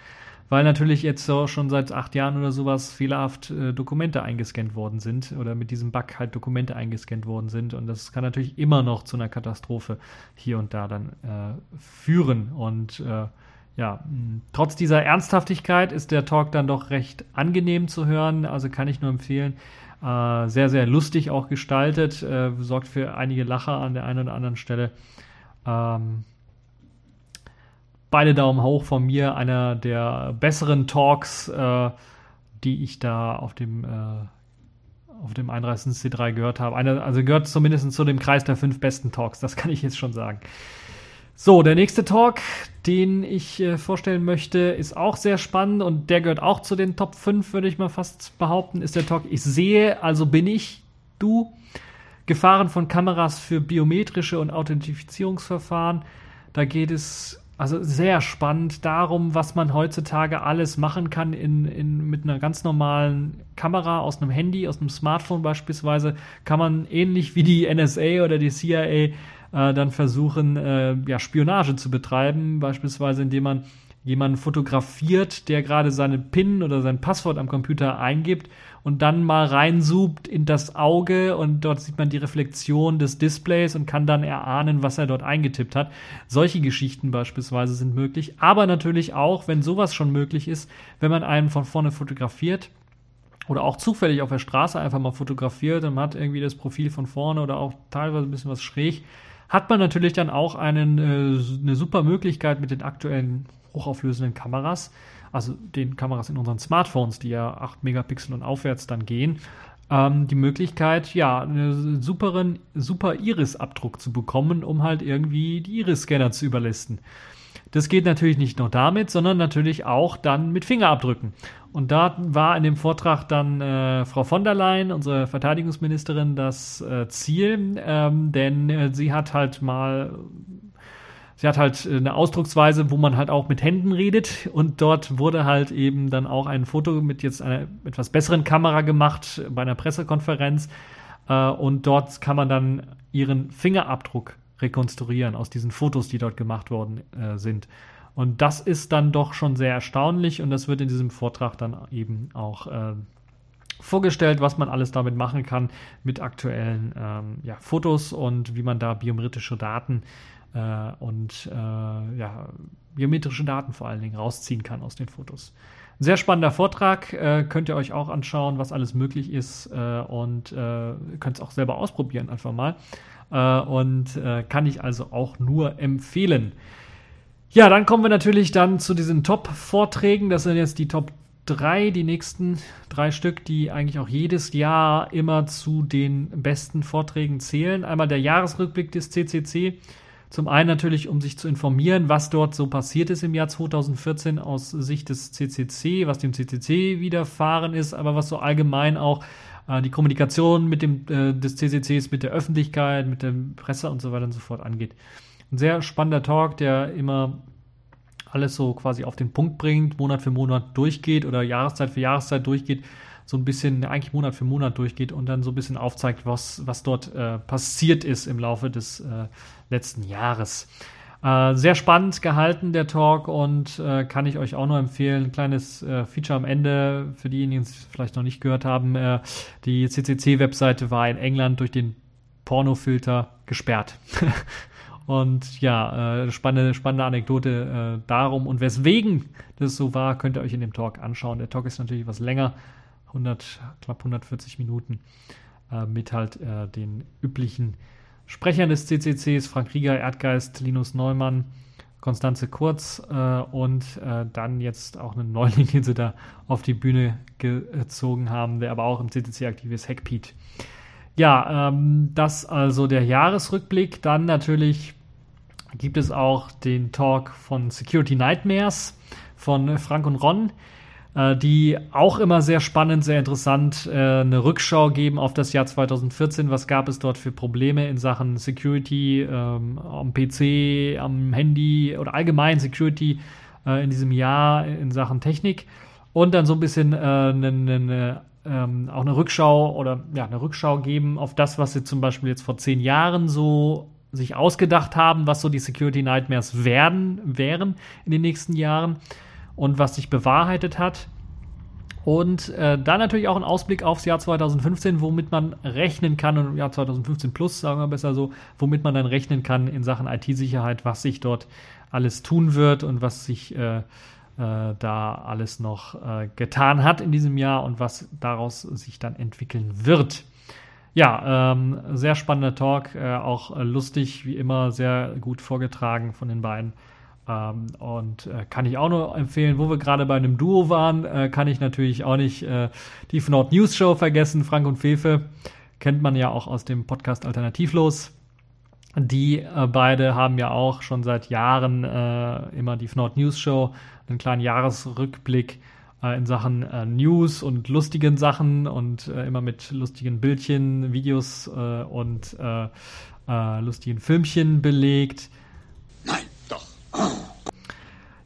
Weil natürlich jetzt so schon seit acht Jahren oder sowas fehlerhaft äh, Dokumente eingescannt worden sind oder mit diesem Bug halt Dokumente eingescannt worden sind. Und das kann natürlich immer noch zu einer Katastrophe hier und da dann äh, führen. Und äh, ja, trotz dieser Ernsthaftigkeit ist der Talk dann doch recht angenehm zu hören. Also kann ich nur empfehlen. Äh, sehr, sehr lustig auch gestaltet. Äh, sorgt für einige Lacher an der einen oder anderen Stelle. Ähm, beide Daumen hoch von mir. Einer der besseren Talks, äh, die ich da auf dem, äh, auf dem 31. C3 gehört habe. Eine, also gehört zumindest zu dem Kreis der fünf besten Talks. Das kann ich jetzt schon sagen. So, der nächste Talk, den ich äh, vorstellen möchte, ist auch sehr spannend und der gehört auch zu den Top 5, würde ich mal fast behaupten, ist der Talk Ich sehe, also bin ich, du. Gefahren von Kameras für biometrische und Authentifizierungsverfahren. Da geht es also sehr spannend darum, was man heutzutage alles machen kann in, in, mit einer ganz normalen Kamera aus einem Handy, aus einem Smartphone beispielsweise, kann man ähnlich wie die NSA oder die CIA äh, dann versuchen, äh, ja, Spionage zu betreiben, beispielsweise indem man jemanden fotografiert, der gerade seinen PIN oder sein Passwort am Computer eingibt und dann mal reinzoomt in das Auge und dort sieht man die Reflexion des Displays und kann dann erahnen, was er dort eingetippt hat. Solche Geschichten beispielsweise sind möglich, aber natürlich auch, wenn sowas schon möglich ist, wenn man einen von vorne fotografiert oder auch zufällig auf der Straße einfach mal fotografiert und man hat irgendwie das Profil von vorne oder auch teilweise ein bisschen was schräg, hat man natürlich dann auch einen, äh, eine super Möglichkeit mit den aktuellen hochauflösenden Kameras, also den Kameras in unseren Smartphones, die ja 8 Megapixel und aufwärts dann gehen, ähm, die Möglichkeit, ja, einen superen, super Iris-Abdruck zu bekommen, um halt irgendwie die Iris-Scanner zu überlisten. Das geht natürlich nicht nur damit, sondern natürlich auch dann mit Fingerabdrücken. Und da war in dem Vortrag dann äh, Frau von der Leyen, unsere Verteidigungsministerin, das äh, Ziel, ähm, denn äh, sie hat halt mal sie hat halt eine Ausdrucksweise, wo man halt auch mit Händen redet. Und dort wurde halt eben dann auch ein Foto mit jetzt einer etwas besseren Kamera gemacht bei einer Pressekonferenz. Äh, und dort kann man dann ihren Fingerabdruck rekonstruieren aus diesen Fotos, die dort gemacht worden äh, sind. Und das ist dann doch schon sehr erstaunlich und das wird in diesem Vortrag dann eben auch äh, vorgestellt, was man alles damit machen kann mit aktuellen ähm, ja, Fotos und wie man da biometrische Daten äh, und äh, ja, biometrische Daten vor allen Dingen rausziehen kann aus den Fotos. Ein sehr spannender Vortrag, äh, könnt ihr euch auch anschauen, was alles möglich ist äh, und äh, könnt es auch selber ausprobieren einfach mal. Äh, und äh, kann ich also auch nur empfehlen. Ja, dann kommen wir natürlich dann zu diesen Top-Vorträgen. Das sind jetzt die Top 3, die nächsten drei Stück, die eigentlich auch jedes Jahr immer zu den besten Vorträgen zählen. Einmal der Jahresrückblick des CCC. Zum einen natürlich, um sich zu informieren, was dort so passiert ist im Jahr 2014 aus Sicht des CCC, was dem CCC widerfahren ist, aber was so allgemein auch die Kommunikation mit dem, äh, des CCCs mit der Öffentlichkeit, mit der Presse und so weiter und so fort angeht. Ein sehr spannender Talk, der immer alles so quasi auf den Punkt bringt, Monat für Monat durchgeht oder Jahreszeit für Jahreszeit durchgeht, so ein bisschen, eigentlich Monat für Monat durchgeht und dann so ein bisschen aufzeigt, was, was dort äh, passiert ist im Laufe des äh, letzten Jahres. Äh, sehr spannend gehalten, der Talk, und äh, kann ich euch auch nur empfehlen. Ein kleines äh, Feature am Ende für diejenigen, die es vielleicht noch nicht gehört haben. Äh, die CCC-Webseite war in England durch den Pornofilter gesperrt. und ja, äh, spannende, spannende Anekdote darum und weswegen das so war, könnt ihr euch in dem Talk anschauen. Der Talk ist natürlich was länger, 100, knapp 140 Minuten, mit halt den üblichen Sprechern des CCCs Frank Rieger, Erdgeist, Linus Neumann, Konstanze Kurz äh, und äh, dann jetzt auch einen Neuling, den sie da auf die Bühne gezogen haben, der aber auch im CCC aktiv ist, Hackpete. Ja, ähm, das also der Jahresrückblick. Dann natürlich gibt es auch den Talk von Security Nightmares von Frank und Ron. Äh, die auch immer sehr spannend, sehr interessant äh, eine Rückschau geben auf das Jahr 2014. Was gab es dort für Probleme in Sachen Security ähm, am PC, am Handy oder allgemein Security äh, in diesem Jahr in Sachen Technik? Und dann so ein bisschen eine, eine ähm, auch eine Rückschau oder ja, eine Rückschau geben auf das, was sie zum Beispiel jetzt vor zehn Jahren so sich ausgedacht haben, was so die Security Nightmares werden, wären in den nächsten Jahren und was sich bewahrheitet hat. Und äh, dann natürlich auch ein Ausblick aufs Jahr 2015, womit man rechnen kann, und Jahr 2015 plus, sagen wir besser so, womit man dann rechnen kann in Sachen IT-Sicherheit, was sich dort alles tun wird und was sich äh, äh, da alles noch äh, getan hat in diesem Jahr und was daraus sich dann entwickeln wird. Ja, ähm, sehr spannender Talk, äh, auch lustig, wie immer, sehr gut vorgetragen von den beiden. Ähm, und äh, kann ich auch nur empfehlen, wo wir gerade bei einem Duo waren, äh, kann ich natürlich auch nicht äh, die Nord News Show vergessen. Frank und Fefe kennt man ja auch aus dem Podcast Alternativlos. Die äh, beide haben ja auch schon seit Jahren äh, immer die Nord News Show, einen kleinen Jahresrückblick äh, in Sachen äh, News und lustigen Sachen und äh, immer mit lustigen Bildchen, Videos und lustigen Filmchen belegt.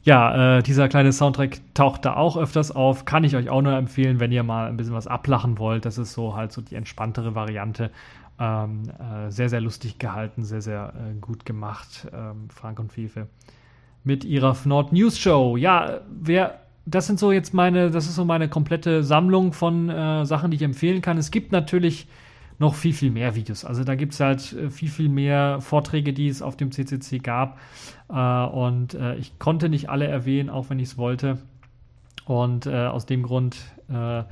Ja, äh, dieser kleine Soundtrack taucht da auch öfters auf. Kann ich euch auch nur empfehlen, wenn ihr mal ein bisschen was ablachen wollt. Das ist so halt so die entspanntere Variante. Ähm, äh, sehr, sehr lustig gehalten, sehr, sehr äh, gut gemacht. Ähm, Frank und Fefe. mit ihrer Fnord News Show. Ja, wer das sind so jetzt meine, das ist so meine komplette Sammlung von äh, Sachen, die ich empfehlen kann. Es gibt natürlich noch viel, viel mehr Videos. Also da gibt es halt äh, viel, viel mehr Vorträge, die es auf dem CCC gab. Äh, und äh, ich konnte nicht alle erwähnen, auch wenn ich es wollte. Und äh, aus dem Grund äh,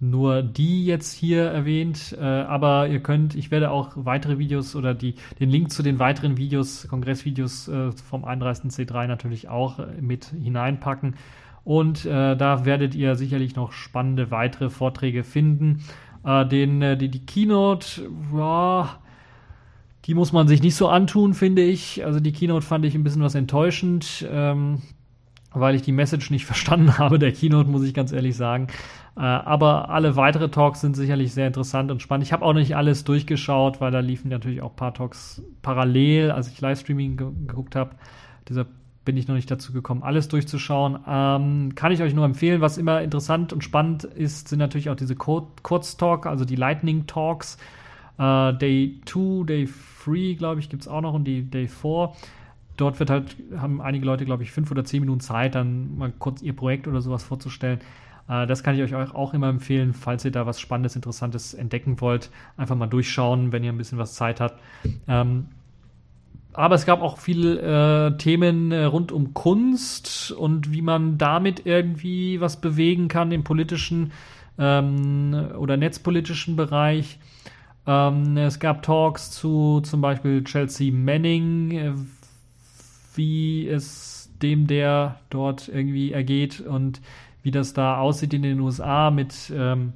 nur die jetzt hier erwähnt. Äh, aber ihr könnt, ich werde auch weitere Videos oder die, den Link zu den weiteren Videos, Kongressvideos vom 31C3 natürlich auch mit hineinpacken. Und da werdet ihr sicherlich noch spannende weitere Vorträge finden. Äh, den, äh, die, die Keynote, ja, die muss man sich nicht so antun, finde ich. Also die Keynote fand ich ein bisschen was enttäuschend, ähm, weil ich die Message nicht verstanden habe, der Keynote, muss ich ganz ehrlich sagen. Äh, aber alle weitere Talks sind sicherlich sehr interessant und spannend. Ich habe auch nicht alles durchgeschaut, weil da liefen natürlich auch ein paar Talks parallel, als ich Livestreaming ge geguckt habe. Dieser bin ich noch nicht dazu gekommen, alles durchzuschauen. Ähm, kann ich euch nur empfehlen. Was immer interessant und spannend ist, sind natürlich auch diese Kur Kurztalk, also die Lightning Talks. Äh, Day 2, Day 3, glaube ich, gibt es auch noch und die Day 4. Dort wird halt, haben einige Leute, glaube ich, fünf oder zehn Minuten Zeit, dann mal kurz ihr Projekt oder sowas vorzustellen. Äh, das kann ich euch auch immer empfehlen, falls ihr da was Spannendes, Interessantes entdecken wollt. Einfach mal durchschauen, wenn ihr ein bisschen was Zeit habt. Ähm, aber es gab auch viele äh, Themen äh, rund um Kunst und wie man damit irgendwie was bewegen kann im politischen ähm, oder netzpolitischen Bereich. Ähm, es gab Talks zu zum Beispiel Chelsea Manning, äh, wie es dem der dort irgendwie ergeht und wie das da aussieht in den USA mit ähm,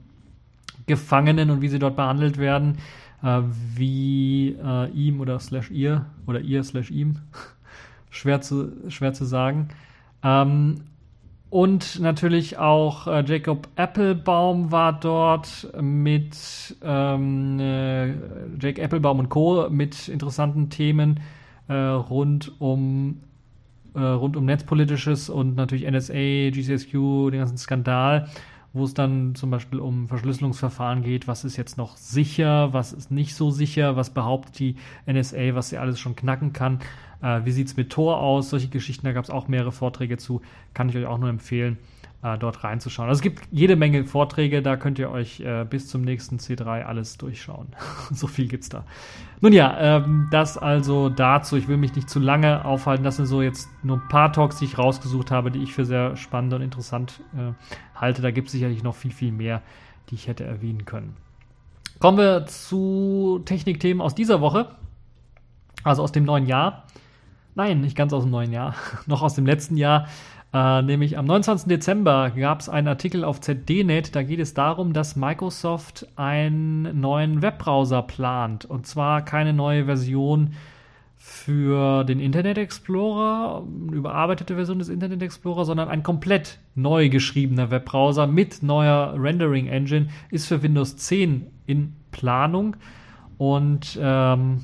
Gefangenen und wie sie dort behandelt werden äh, wie äh, ihm oder slash ihr oder ihr slash ihm. schwer, zu, schwer zu sagen. Ähm, und natürlich auch äh, Jacob Applebaum war dort mit ähm, äh, Jake Applebaum und Co. mit interessanten Themen äh, rund um äh, rund um Netzpolitisches und natürlich NSA, GCSQ, den ganzen Skandal wo es dann zum Beispiel um Verschlüsselungsverfahren geht, was ist jetzt noch sicher, was ist nicht so sicher, was behauptet die NSA, was sie alles schon knacken kann, äh, wie sieht es mit Tor aus, solche Geschichten, da gab es auch mehrere Vorträge zu, kann ich euch auch nur empfehlen, äh, dort reinzuschauen. Also es gibt jede Menge Vorträge, da könnt ihr euch äh, bis zum nächsten C3 alles durchschauen. so viel gibt's da. Nun ja, ähm, das also dazu. Ich will mich nicht zu lange aufhalten. Das sind so jetzt nur ein paar Talks, die ich rausgesucht habe, die ich für sehr spannend und interessant äh, halte. Da gibt es sicherlich noch viel, viel mehr, die ich hätte erwähnen können. Kommen wir zu Technikthemen aus dieser Woche, also aus dem neuen Jahr. Nein, nicht ganz aus dem neuen Jahr, noch aus dem letzten Jahr. Äh, nämlich am 29. Dezember gab es einen Artikel auf ZDNet, da geht es darum, dass Microsoft einen neuen Webbrowser plant. Und zwar keine neue Version für den Internet Explorer, eine überarbeitete Version des Internet Explorer, sondern ein komplett neu geschriebener Webbrowser mit neuer Rendering Engine ist für Windows 10 in Planung. Und ähm,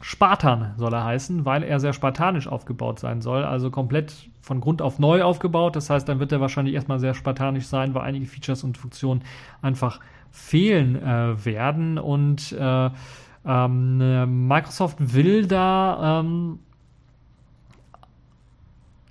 Spartan soll er heißen, weil er sehr spartanisch aufgebaut sein soll, also komplett von Grund auf neu aufgebaut. Das heißt, dann wird er wahrscheinlich erstmal sehr spartanisch sein, weil einige Features und Funktionen einfach fehlen äh, werden. Und äh, ähm, Microsoft will da ähm,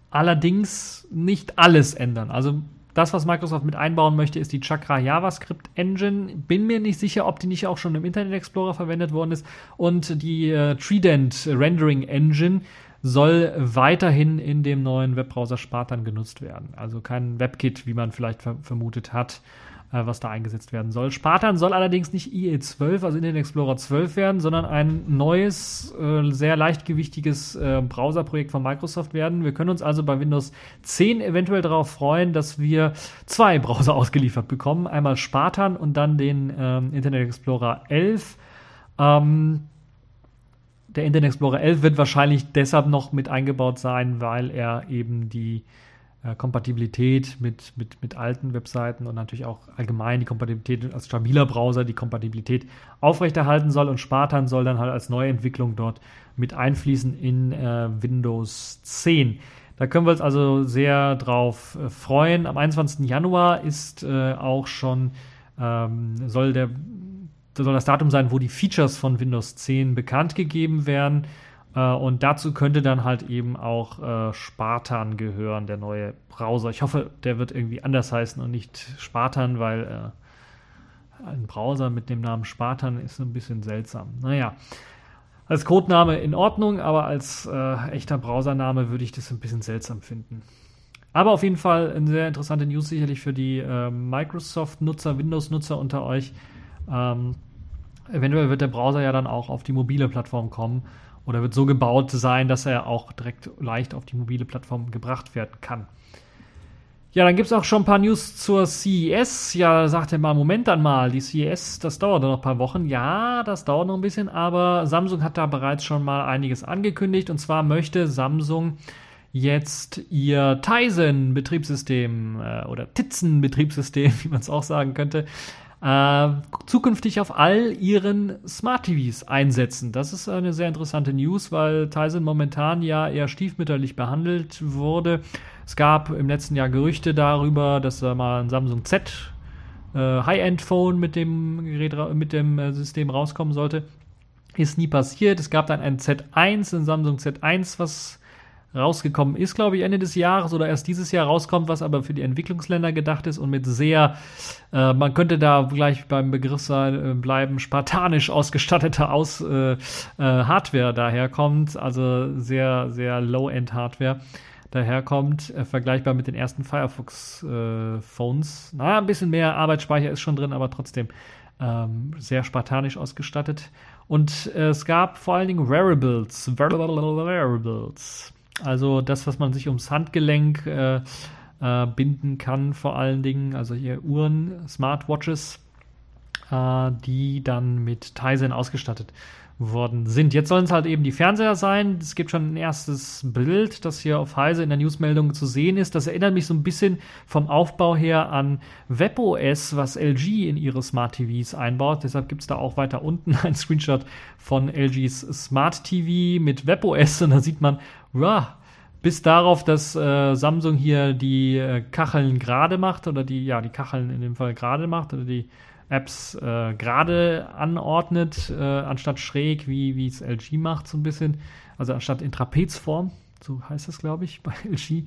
allerdings nicht alles ändern. Also das, was Microsoft mit einbauen möchte, ist die Chakra JavaScript Engine. Bin mir nicht sicher, ob die nicht auch schon im Internet Explorer verwendet worden ist. Und die äh, Trident Rendering Engine soll weiterhin in dem neuen Webbrowser Spartan genutzt werden. Also kein WebKit, wie man vielleicht ver vermutet hat äh, was da eingesetzt werden soll. Spartan soll allerdings nicht IE12, also Internet Explorer 12 werden, sondern ein neues, äh, sehr leichtgewichtiges äh, Browserprojekt von Microsoft werden. Wir können uns also bei Windows 10 eventuell darauf freuen, dass wir zwei Browser ausgeliefert bekommen. Einmal Spartan und dann den ähm, Internet Explorer 11. Ähm, der Internet Explorer 11 wird wahrscheinlich deshalb noch mit eingebaut sein, weil er eben die äh, Kompatibilität mit, mit, mit alten Webseiten und natürlich auch allgemein die Kompatibilität als stabiler Browser, die Kompatibilität aufrechterhalten soll und Spartan soll dann halt als neue Entwicklung dort mit einfließen in äh, Windows 10. Da können wir uns also sehr drauf äh, freuen. Am 21. Januar ist äh, auch schon, ähm, soll, der, soll das Datum sein, wo die Features von Windows 10 bekannt gegeben werden. Äh, und dazu könnte dann halt eben auch äh, Spartan gehören, der neue Browser. Ich hoffe, der wird irgendwie anders heißen und nicht Spartan, weil äh, ein Browser mit dem Namen Spartan ist ein bisschen seltsam. Naja, als Codename in Ordnung, aber als äh, echter Browsername würde ich das ein bisschen seltsam finden. Aber auf jeden Fall eine sehr interessante News sicherlich für die äh, Microsoft-Nutzer, Windows-Nutzer unter euch. Ähm, eventuell wird der Browser ja dann auch auf die mobile Plattform kommen oder wird so gebaut sein, dass er auch direkt leicht auf die mobile Plattform gebracht werden kann. Ja, dann gibt es auch schon ein paar News zur CES. Ja, sagt er mal, Moment dann mal, die CES, das dauert noch ein paar Wochen. Ja, das dauert noch ein bisschen, aber Samsung hat da bereits schon mal einiges angekündigt. Und zwar möchte Samsung jetzt ihr Tizen-Betriebssystem äh, oder Tizen-Betriebssystem, wie man es auch sagen könnte, äh, zukünftig auf all ihren Smart TVs einsetzen. Das ist eine sehr interessante News, weil Tizen momentan ja eher stiefmütterlich behandelt wurde. Es gab im letzten Jahr Gerüchte darüber, dass da mal ein Samsung Z äh, High-End-Phone mit dem Gerät, mit dem äh, System rauskommen sollte. Ist nie passiert. Es gab dann ein Z1, ein Samsung Z1, was rausgekommen ist, glaube ich, Ende des Jahres oder erst dieses Jahr rauskommt, was aber für die Entwicklungsländer gedacht ist und mit sehr, äh, man könnte da gleich beim Begriff sein, äh, bleiben, spartanisch ausgestatteter Aus, äh, äh Hardware daherkommt, also sehr, sehr Low-End-Hardware daherkommt, äh, vergleichbar mit den ersten Firefox-Phones. Äh, naja, ein bisschen mehr Arbeitsspeicher ist schon drin, aber trotzdem ähm, sehr spartanisch ausgestattet. Und es gab vor allen Dingen Wearables, Wearables also das, was man sich ums Handgelenk äh, äh, binden kann, vor allen Dingen, also hier Uhren, Smartwatches, äh, die dann mit Tizen ausgestattet worden sind. Jetzt sollen es halt eben die Fernseher sein. Es gibt schon ein erstes Bild, das hier auf Heise in der Newsmeldung zu sehen ist. Das erinnert mich so ein bisschen vom Aufbau her an WebOS, was LG in ihre Smart TVs einbaut. Deshalb gibt es da auch weiter unten ein Screenshot von LGs Smart TV mit WebOS und da sieht man, ja, bis darauf, dass äh, Samsung hier die äh, Kacheln gerade macht oder die, ja, die Kacheln in dem Fall gerade macht oder die Apps äh, gerade anordnet, äh, anstatt schräg, wie es LG macht, so ein bisschen. Also anstatt in Trapezform, so heißt es, glaube ich, bei LG,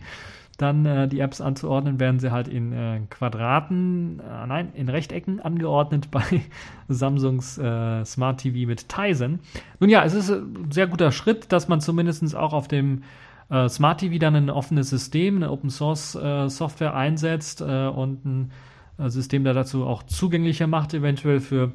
dann äh, die Apps anzuordnen, werden sie halt in äh, Quadraten, äh, nein, in Rechtecken angeordnet bei Samsungs äh, Smart TV mit Tizen. Nun ja, es ist ein sehr guter Schritt, dass man zumindest auch auf dem Smart TV dann ein offenes System, eine Open Source Software einsetzt und ein äh, System da dazu auch zugänglicher macht, eventuell für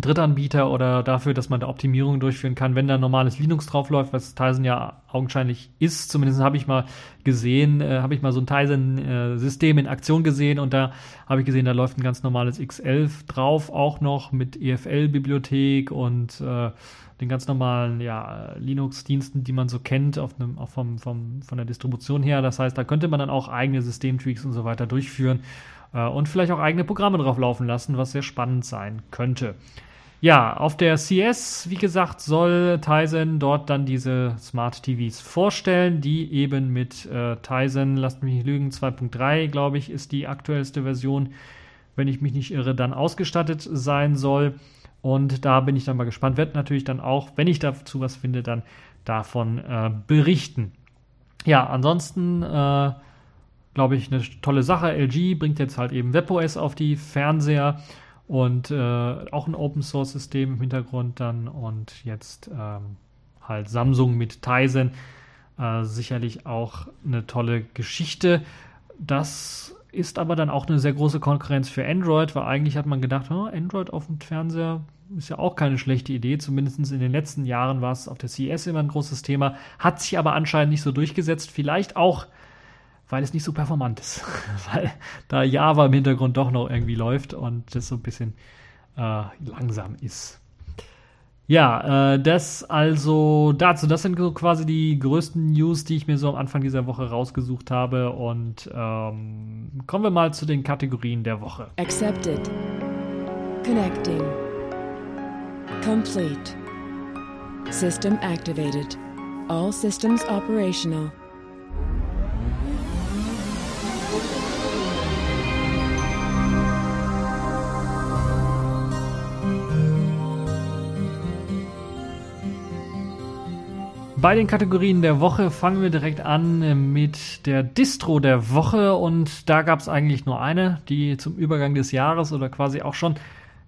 Drittanbieter oder dafür, dass man da Optimierungen durchführen kann, wenn da normales Linux draufläuft, was Tizen ja augenscheinlich ist. Zumindest habe ich mal gesehen, äh, habe ich mal so ein Tizen-System äh, in Aktion gesehen und da habe ich gesehen, da läuft ein ganz normales X11 drauf, auch noch mit EFL-Bibliothek und äh, den ganz normalen ja, Linux-Diensten, die man so kennt, auf einem, auch vom, vom, von der Distribution her. Das heißt, da könnte man dann auch eigene Systemtweaks und so weiter durchführen und vielleicht auch eigene Programme drauf laufen lassen, was sehr spannend sein könnte. Ja, auf der CS, wie gesagt, soll Tizen dort dann diese Smart TVs vorstellen, die eben mit äh, Tizen, lasst mich nicht lügen, 2.3, glaube ich, ist die aktuellste Version, wenn ich mich nicht irre, dann ausgestattet sein soll. Und da bin ich dann mal gespannt, werde natürlich dann auch, wenn ich dazu was finde, dann davon äh, berichten. Ja, ansonsten äh, glaube ich, eine tolle Sache. LG bringt jetzt halt eben WebOS auf die Fernseher und äh, auch ein Open Source System im Hintergrund dann und jetzt ähm, halt Samsung mit Tizen. Äh, sicherlich auch eine tolle Geschichte. Das ist aber dann auch eine sehr große Konkurrenz für Android, weil eigentlich hat man gedacht, oh, Android auf dem Fernseher ist ja auch keine schlechte Idee. Zumindest in den letzten Jahren war es auf der CES immer ein großes Thema, hat sich aber anscheinend nicht so durchgesetzt. Vielleicht auch weil es nicht so performant ist. weil da Java im Hintergrund doch noch irgendwie läuft und das so ein bisschen äh, langsam ist. Ja, äh, das also dazu. Das sind so quasi die größten News, die ich mir so am Anfang dieser Woche rausgesucht habe. Und ähm, kommen wir mal zu den Kategorien der Woche. Accepted. Connecting. Complete. System activated. All systems operational. Bei den Kategorien der Woche fangen wir direkt an mit der Distro der Woche und da gab es eigentlich nur eine, die zum Übergang des Jahres oder quasi auch schon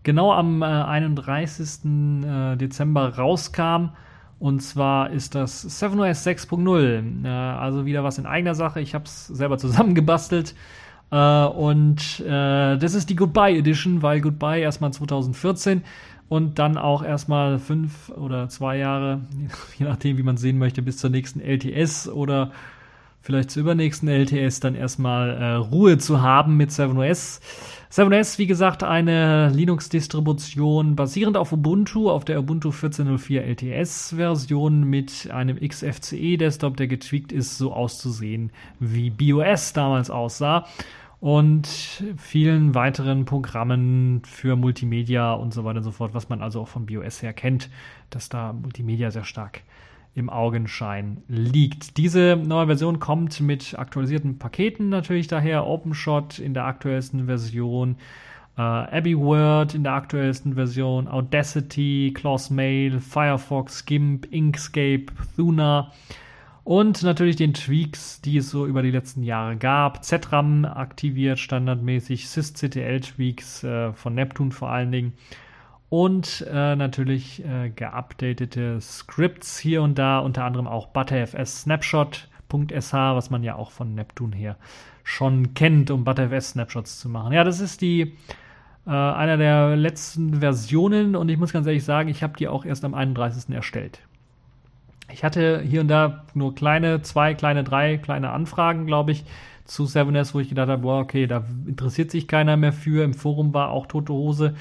genau am äh, 31. Äh, Dezember rauskam. Und zwar ist das 7OS 6.0. Äh, also wieder was in eigener Sache. Ich habe es selber zusammengebastelt. Äh, und äh, das ist die Goodbye Edition, weil Goodbye erstmal 2014 und dann auch erstmal fünf oder zwei Jahre, je nachdem, wie man sehen möchte, bis zur nächsten LTS oder vielleicht zur übernächsten LTS dann erstmal äh, Ruhe zu haben mit 7OS. 7OS, wie gesagt, eine Linux-Distribution basierend auf Ubuntu, auf der Ubuntu 14.04 LTS-Version mit einem XFCE-Desktop, der getweakt ist, so auszusehen, wie BOS damals aussah und vielen weiteren Programmen für Multimedia und so weiter und so fort, was man also auch von BOS her kennt, dass da Multimedia sehr stark im Augenschein liegt. Diese neue Version kommt mit aktualisierten Paketen natürlich daher. OpenShot in der aktuellsten Version, äh, Abbey Word in der aktuellsten Version, Audacity, Claws Mail, Firefox, GIMP, Inkscape, Thuna und natürlich den Tweaks, die es so über die letzten Jahre gab. ZRAM aktiviert standardmäßig, sysctl-Tweaks äh, von Neptune vor allen Dingen und äh, natürlich äh, geupdatete Scripts hier und da, unter anderem auch ButterFS Snapshot.sh, was man ja auch von Neptune her schon kennt, um ButterFS Snapshots zu machen. Ja, das ist die äh, einer der letzten Versionen und ich muss ganz ehrlich sagen, ich habe die auch erst am 31. erstellt. Ich hatte hier und da nur kleine, zwei, kleine, drei kleine Anfragen, glaube ich, zu 7S, wo ich gedacht habe, boah, okay, da interessiert sich keiner mehr für. Im Forum war auch tote Hose.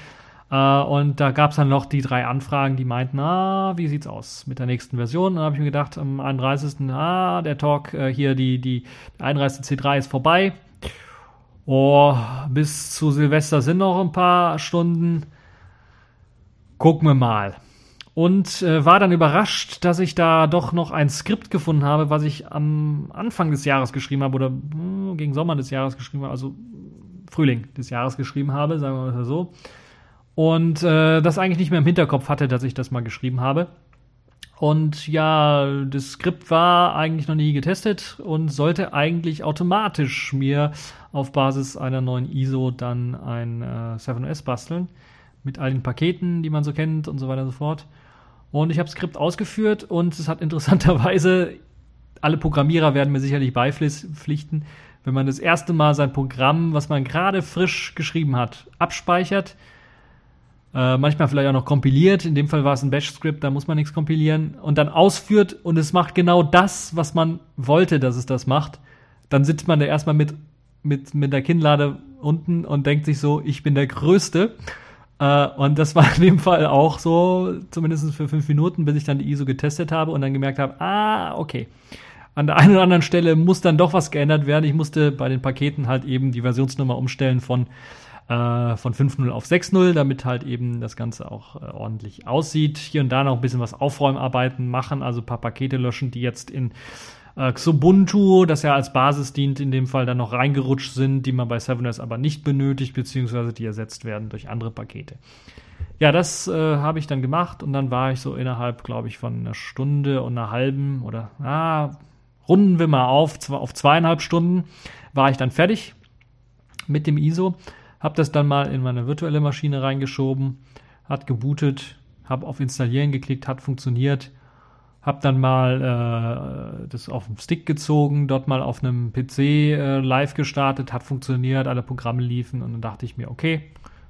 Uh, und da gab es dann noch die drei Anfragen, die meinten, ah, wie sieht's aus mit der nächsten Version? Und dann habe ich mir gedacht, am 31. Ah, der Talk äh, hier, die, die 31. C3 ist vorbei. Oh, bis zu Silvester sind noch ein paar Stunden. Gucken wir mal und äh, war dann überrascht, dass ich da doch noch ein Skript gefunden habe, was ich am Anfang des Jahres geschrieben habe oder mh, hm, gegen Sommer des Jahres geschrieben habe, also Frühling des Jahres geschrieben habe, sagen wir mal so. Und äh, das eigentlich nicht mehr im Hinterkopf hatte, dass ich das mal geschrieben habe. Und ja, das Skript war eigentlich noch nie getestet und sollte eigentlich automatisch mir auf Basis einer neuen ISO dann ein äh, 7OS basteln. Mit all den Paketen, die man so kennt und so weiter und so fort. Und ich habe Skript ausgeführt und es hat interessanterweise, alle Programmierer werden mir sicherlich beipflichten, wenn man das erste Mal sein Programm, was man gerade frisch geschrieben hat, abspeichert, äh, manchmal vielleicht auch noch kompiliert, in dem Fall war es ein Bash-Skript, da muss man nichts kompilieren, und dann ausführt und es macht genau das, was man wollte, dass es das macht, dann sitzt man da erstmal mit, mit, mit der Kinnlade unten und denkt sich so, ich bin der Größte. Uh, und das war in dem Fall auch so, zumindest für fünf Minuten, bis ich dann die ISO getestet habe und dann gemerkt habe, ah, okay. An der einen oder anderen Stelle muss dann doch was geändert werden. Ich musste bei den Paketen halt eben die Versionsnummer umstellen von, äh, von 5.0 auf 6.0, damit halt eben das Ganze auch äh, ordentlich aussieht. Hier und da noch ein bisschen was Aufräumarbeiten machen, also ein paar Pakete löschen, die jetzt in äh, Xubuntu, das ja als Basis dient, in dem Fall dann noch reingerutscht sind, die man bei 7S aber nicht benötigt, beziehungsweise die ersetzt werden durch andere Pakete. Ja, das äh, habe ich dann gemacht und dann war ich so innerhalb, glaube ich, von einer Stunde und einer halben oder ah, runden wir mal auf, auf zweieinhalb Stunden war ich dann fertig mit dem ISO, habe das dann mal in meine virtuelle Maschine reingeschoben, hat gebootet, habe auf Installieren geklickt, hat funktioniert. Hab dann mal äh, das auf dem Stick gezogen, dort mal auf einem PC äh, live gestartet, hat funktioniert, alle Programme liefen und dann dachte ich mir, okay,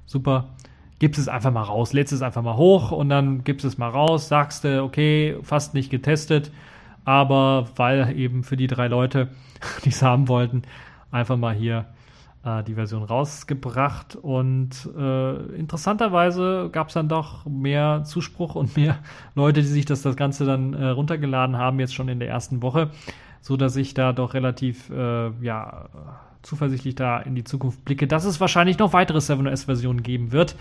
super, gibst es einfach mal raus, lädst es einfach mal hoch und dann gibst es mal raus, sagst du, okay, fast nicht getestet, aber weil eben für die drei Leute, die es haben wollten, einfach mal hier äh, die Version rausgebracht und äh, interessanterweise gab es dann doch mehr Zuspruch und mehr Leute, die sich das, das Ganze dann äh, runtergeladen haben, jetzt schon in der ersten Woche, so dass ich da doch relativ äh, ja, zuversichtlich da in die Zukunft blicke, dass es wahrscheinlich noch weitere 7OS-Versionen geben wird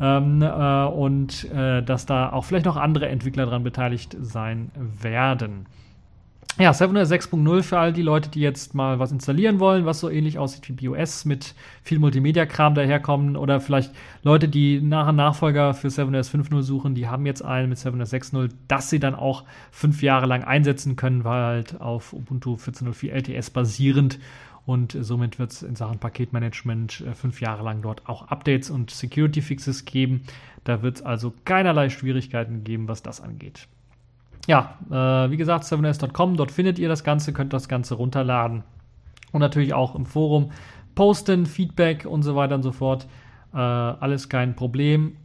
ähm, äh, und äh, dass da auch vielleicht noch andere Entwickler daran beteiligt sein werden. Ja, 7.0 6.0 für all die Leute, die jetzt mal was installieren wollen, was so ähnlich aussieht wie BOS mit viel Multimedia-Kram daherkommen. Oder vielleicht Leute, die nach einem Nachfolger für 7.0 5.0 suchen, die haben jetzt einen mit 7.0 6.0, dass sie dann auch fünf Jahre lang einsetzen können, weil halt auf Ubuntu 14.04 LTS basierend. Und somit wird es in Sachen Paketmanagement äh, fünf Jahre lang dort auch Updates und Security Fixes geben. Da wird es also keinerlei Schwierigkeiten geben, was das angeht ja, äh, wie gesagt, 7s.com, dort findet ihr das Ganze, könnt das Ganze runterladen. Und natürlich auch im Forum posten, Feedback und so weiter und so fort. Äh, alles kein Problem.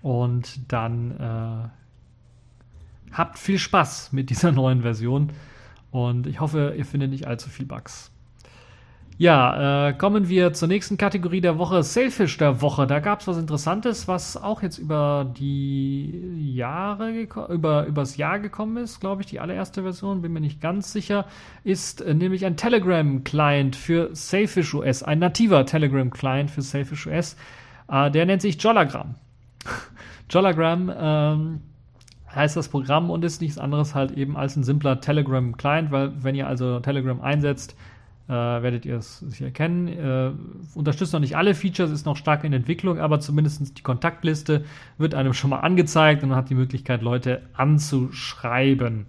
Und dann äh, habt viel Spaß mit dieser neuen Version. Und ich hoffe, ihr findet nicht allzu viel Bugs. Ja, äh, kommen wir zur nächsten Kategorie der Woche, Sailfish der Woche. Da gab es was Interessantes, was auch jetzt über die Jahre, über übers Jahr gekommen ist, glaube ich, die allererste Version, bin mir nicht ganz sicher, ist äh, nämlich ein Telegram-Client für Sailfish OS, ein nativer Telegram-Client für Sailfish OS. Äh, der nennt sich Jollagram. Jollagram ähm, heißt das Programm und ist nichts anderes halt eben als ein simpler Telegram-Client, weil wenn ihr also Telegram einsetzt, äh, werdet ihr es sicher kennen. Äh, unterstützt noch nicht alle Features, ist noch stark in Entwicklung, aber zumindest die Kontaktliste wird einem schon mal angezeigt und man hat die Möglichkeit, Leute anzuschreiben.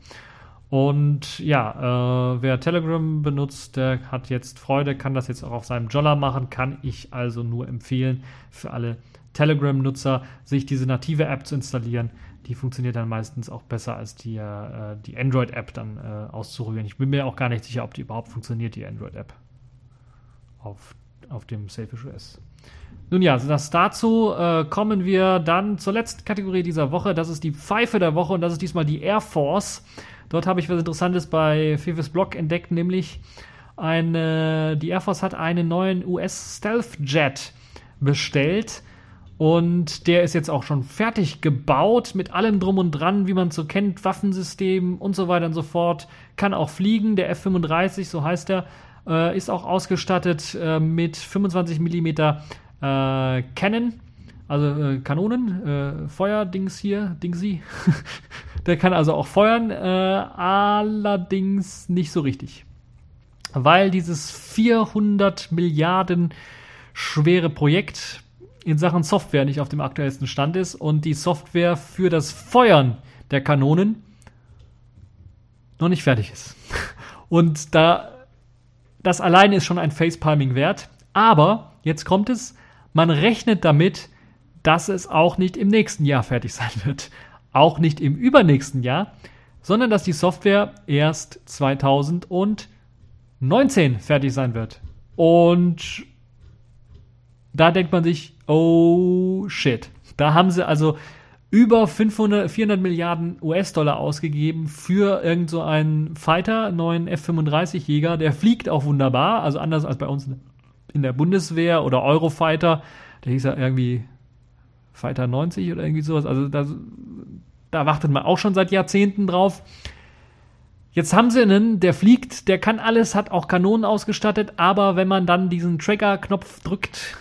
Und ja, äh, wer Telegram benutzt, der hat jetzt Freude, kann das jetzt auch auf seinem Jolla machen, kann ich also nur empfehlen für alle Telegram-Nutzer, sich diese native App zu installieren die funktioniert dann meistens auch besser als die, äh, die Android-App dann äh, auszurühren. Ich bin mir auch gar nicht sicher, ob die überhaupt funktioniert, die Android-App auf, auf dem Selfish OS. Nun ja, das dazu äh, kommen wir dann zur letzten Kategorie dieser Woche. Das ist die Pfeife der Woche und das ist diesmal die Air Force. Dort habe ich was Interessantes bei Fifes Blog entdeckt, nämlich eine, die Air Force hat einen neuen US Stealth Jet bestellt und der ist jetzt auch schon fertig gebaut mit allem drum und dran, wie man so kennt, Waffensystem und so weiter und so fort. Kann auch fliegen. Der F-35, so heißt er, äh, ist auch ausgestattet äh, mit 25 mm äh, Cannon, also äh, Kanonen, äh, Feuerdings hier, Dingsi. der kann also auch feuern, äh, allerdings nicht so richtig. Weil dieses 400 Milliarden schwere Projekt in Sachen Software nicht auf dem aktuellsten Stand ist und die Software für das Feuern der Kanonen noch nicht fertig ist. Und da das alleine ist schon ein Facepalming wert, aber jetzt kommt es, man rechnet damit, dass es auch nicht im nächsten Jahr fertig sein wird, auch nicht im übernächsten Jahr, sondern dass die Software erst 2019 fertig sein wird. Und da denkt man sich, oh shit. Da haben sie also über 500, 400 Milliarden US-Dollar ausgegeben für irgend so einen Fighter, neuen F-35-Jäger. Der fliegt auch wunderbar, also anders als bei uns in der Bundeswehr oder Eurofighter. Der hieß ja irgendwie Fighter 90 oder irgendwie sowas. Also da, da wartet man auch schon seit Jahrzehnten drauf. Jetzt haben sie einen, der fliegt, der kann alles, hat auch Kanonen ausgestattet, aber wenn man dann diesen Trigger-Knopf drückt,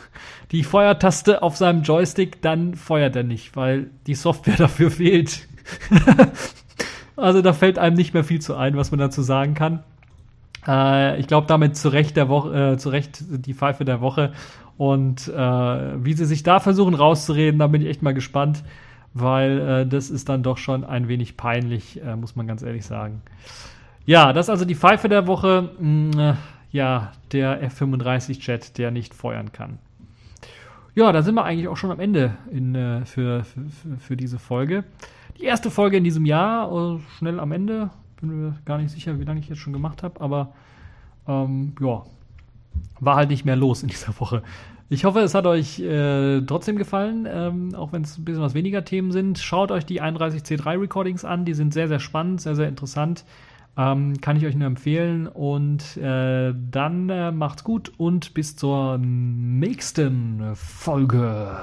die Feuertaste auf seinem Joystick, dann feuert er nicht, weil die Software dafür fehlt. also da fällt einem nicht mehr viel zu ein, was man dazu sagen kann. Äh, ich glaube, damit zu Recht, der Woche, äh, zu Recht die Pfeife der Woche. Und äh, wie sie sich da versuchen rauszureden, da bin ich echt mal gespannt, weil äh, das ist dann doch schon ein wenig peinlich, äh, muss man ganz ehrlich sagen. Ja, das ist also die Pfeife der Woche. Mh, mm, ja, der F-35-Jet, der nicht feuern kann. Ja, da sind wir eigentlich auch schon am Ende in, äh, für, für, für, diese Folge. Die erste Folge in diesem Jahr, äh, schnell am Ende. Bin mir gar nicht sicher, wie lange ich jetzt schon gemacht habe, aber ähm, ja, war halt nicht mehr los in dieser Woche. Ich hoffe, es hat euch äh, trotzdem gefallen, ähm, auch wenn es ein bisschen was weniger Themen sind. Schaut euch die 31C3 Recordings an, die sind sehr, sehr spannend, sehr, sehr interessant. Ähm, kann ich euch nur empfehlen. Und äh, dann äh, macht's gut und bis zur nächsten Folge.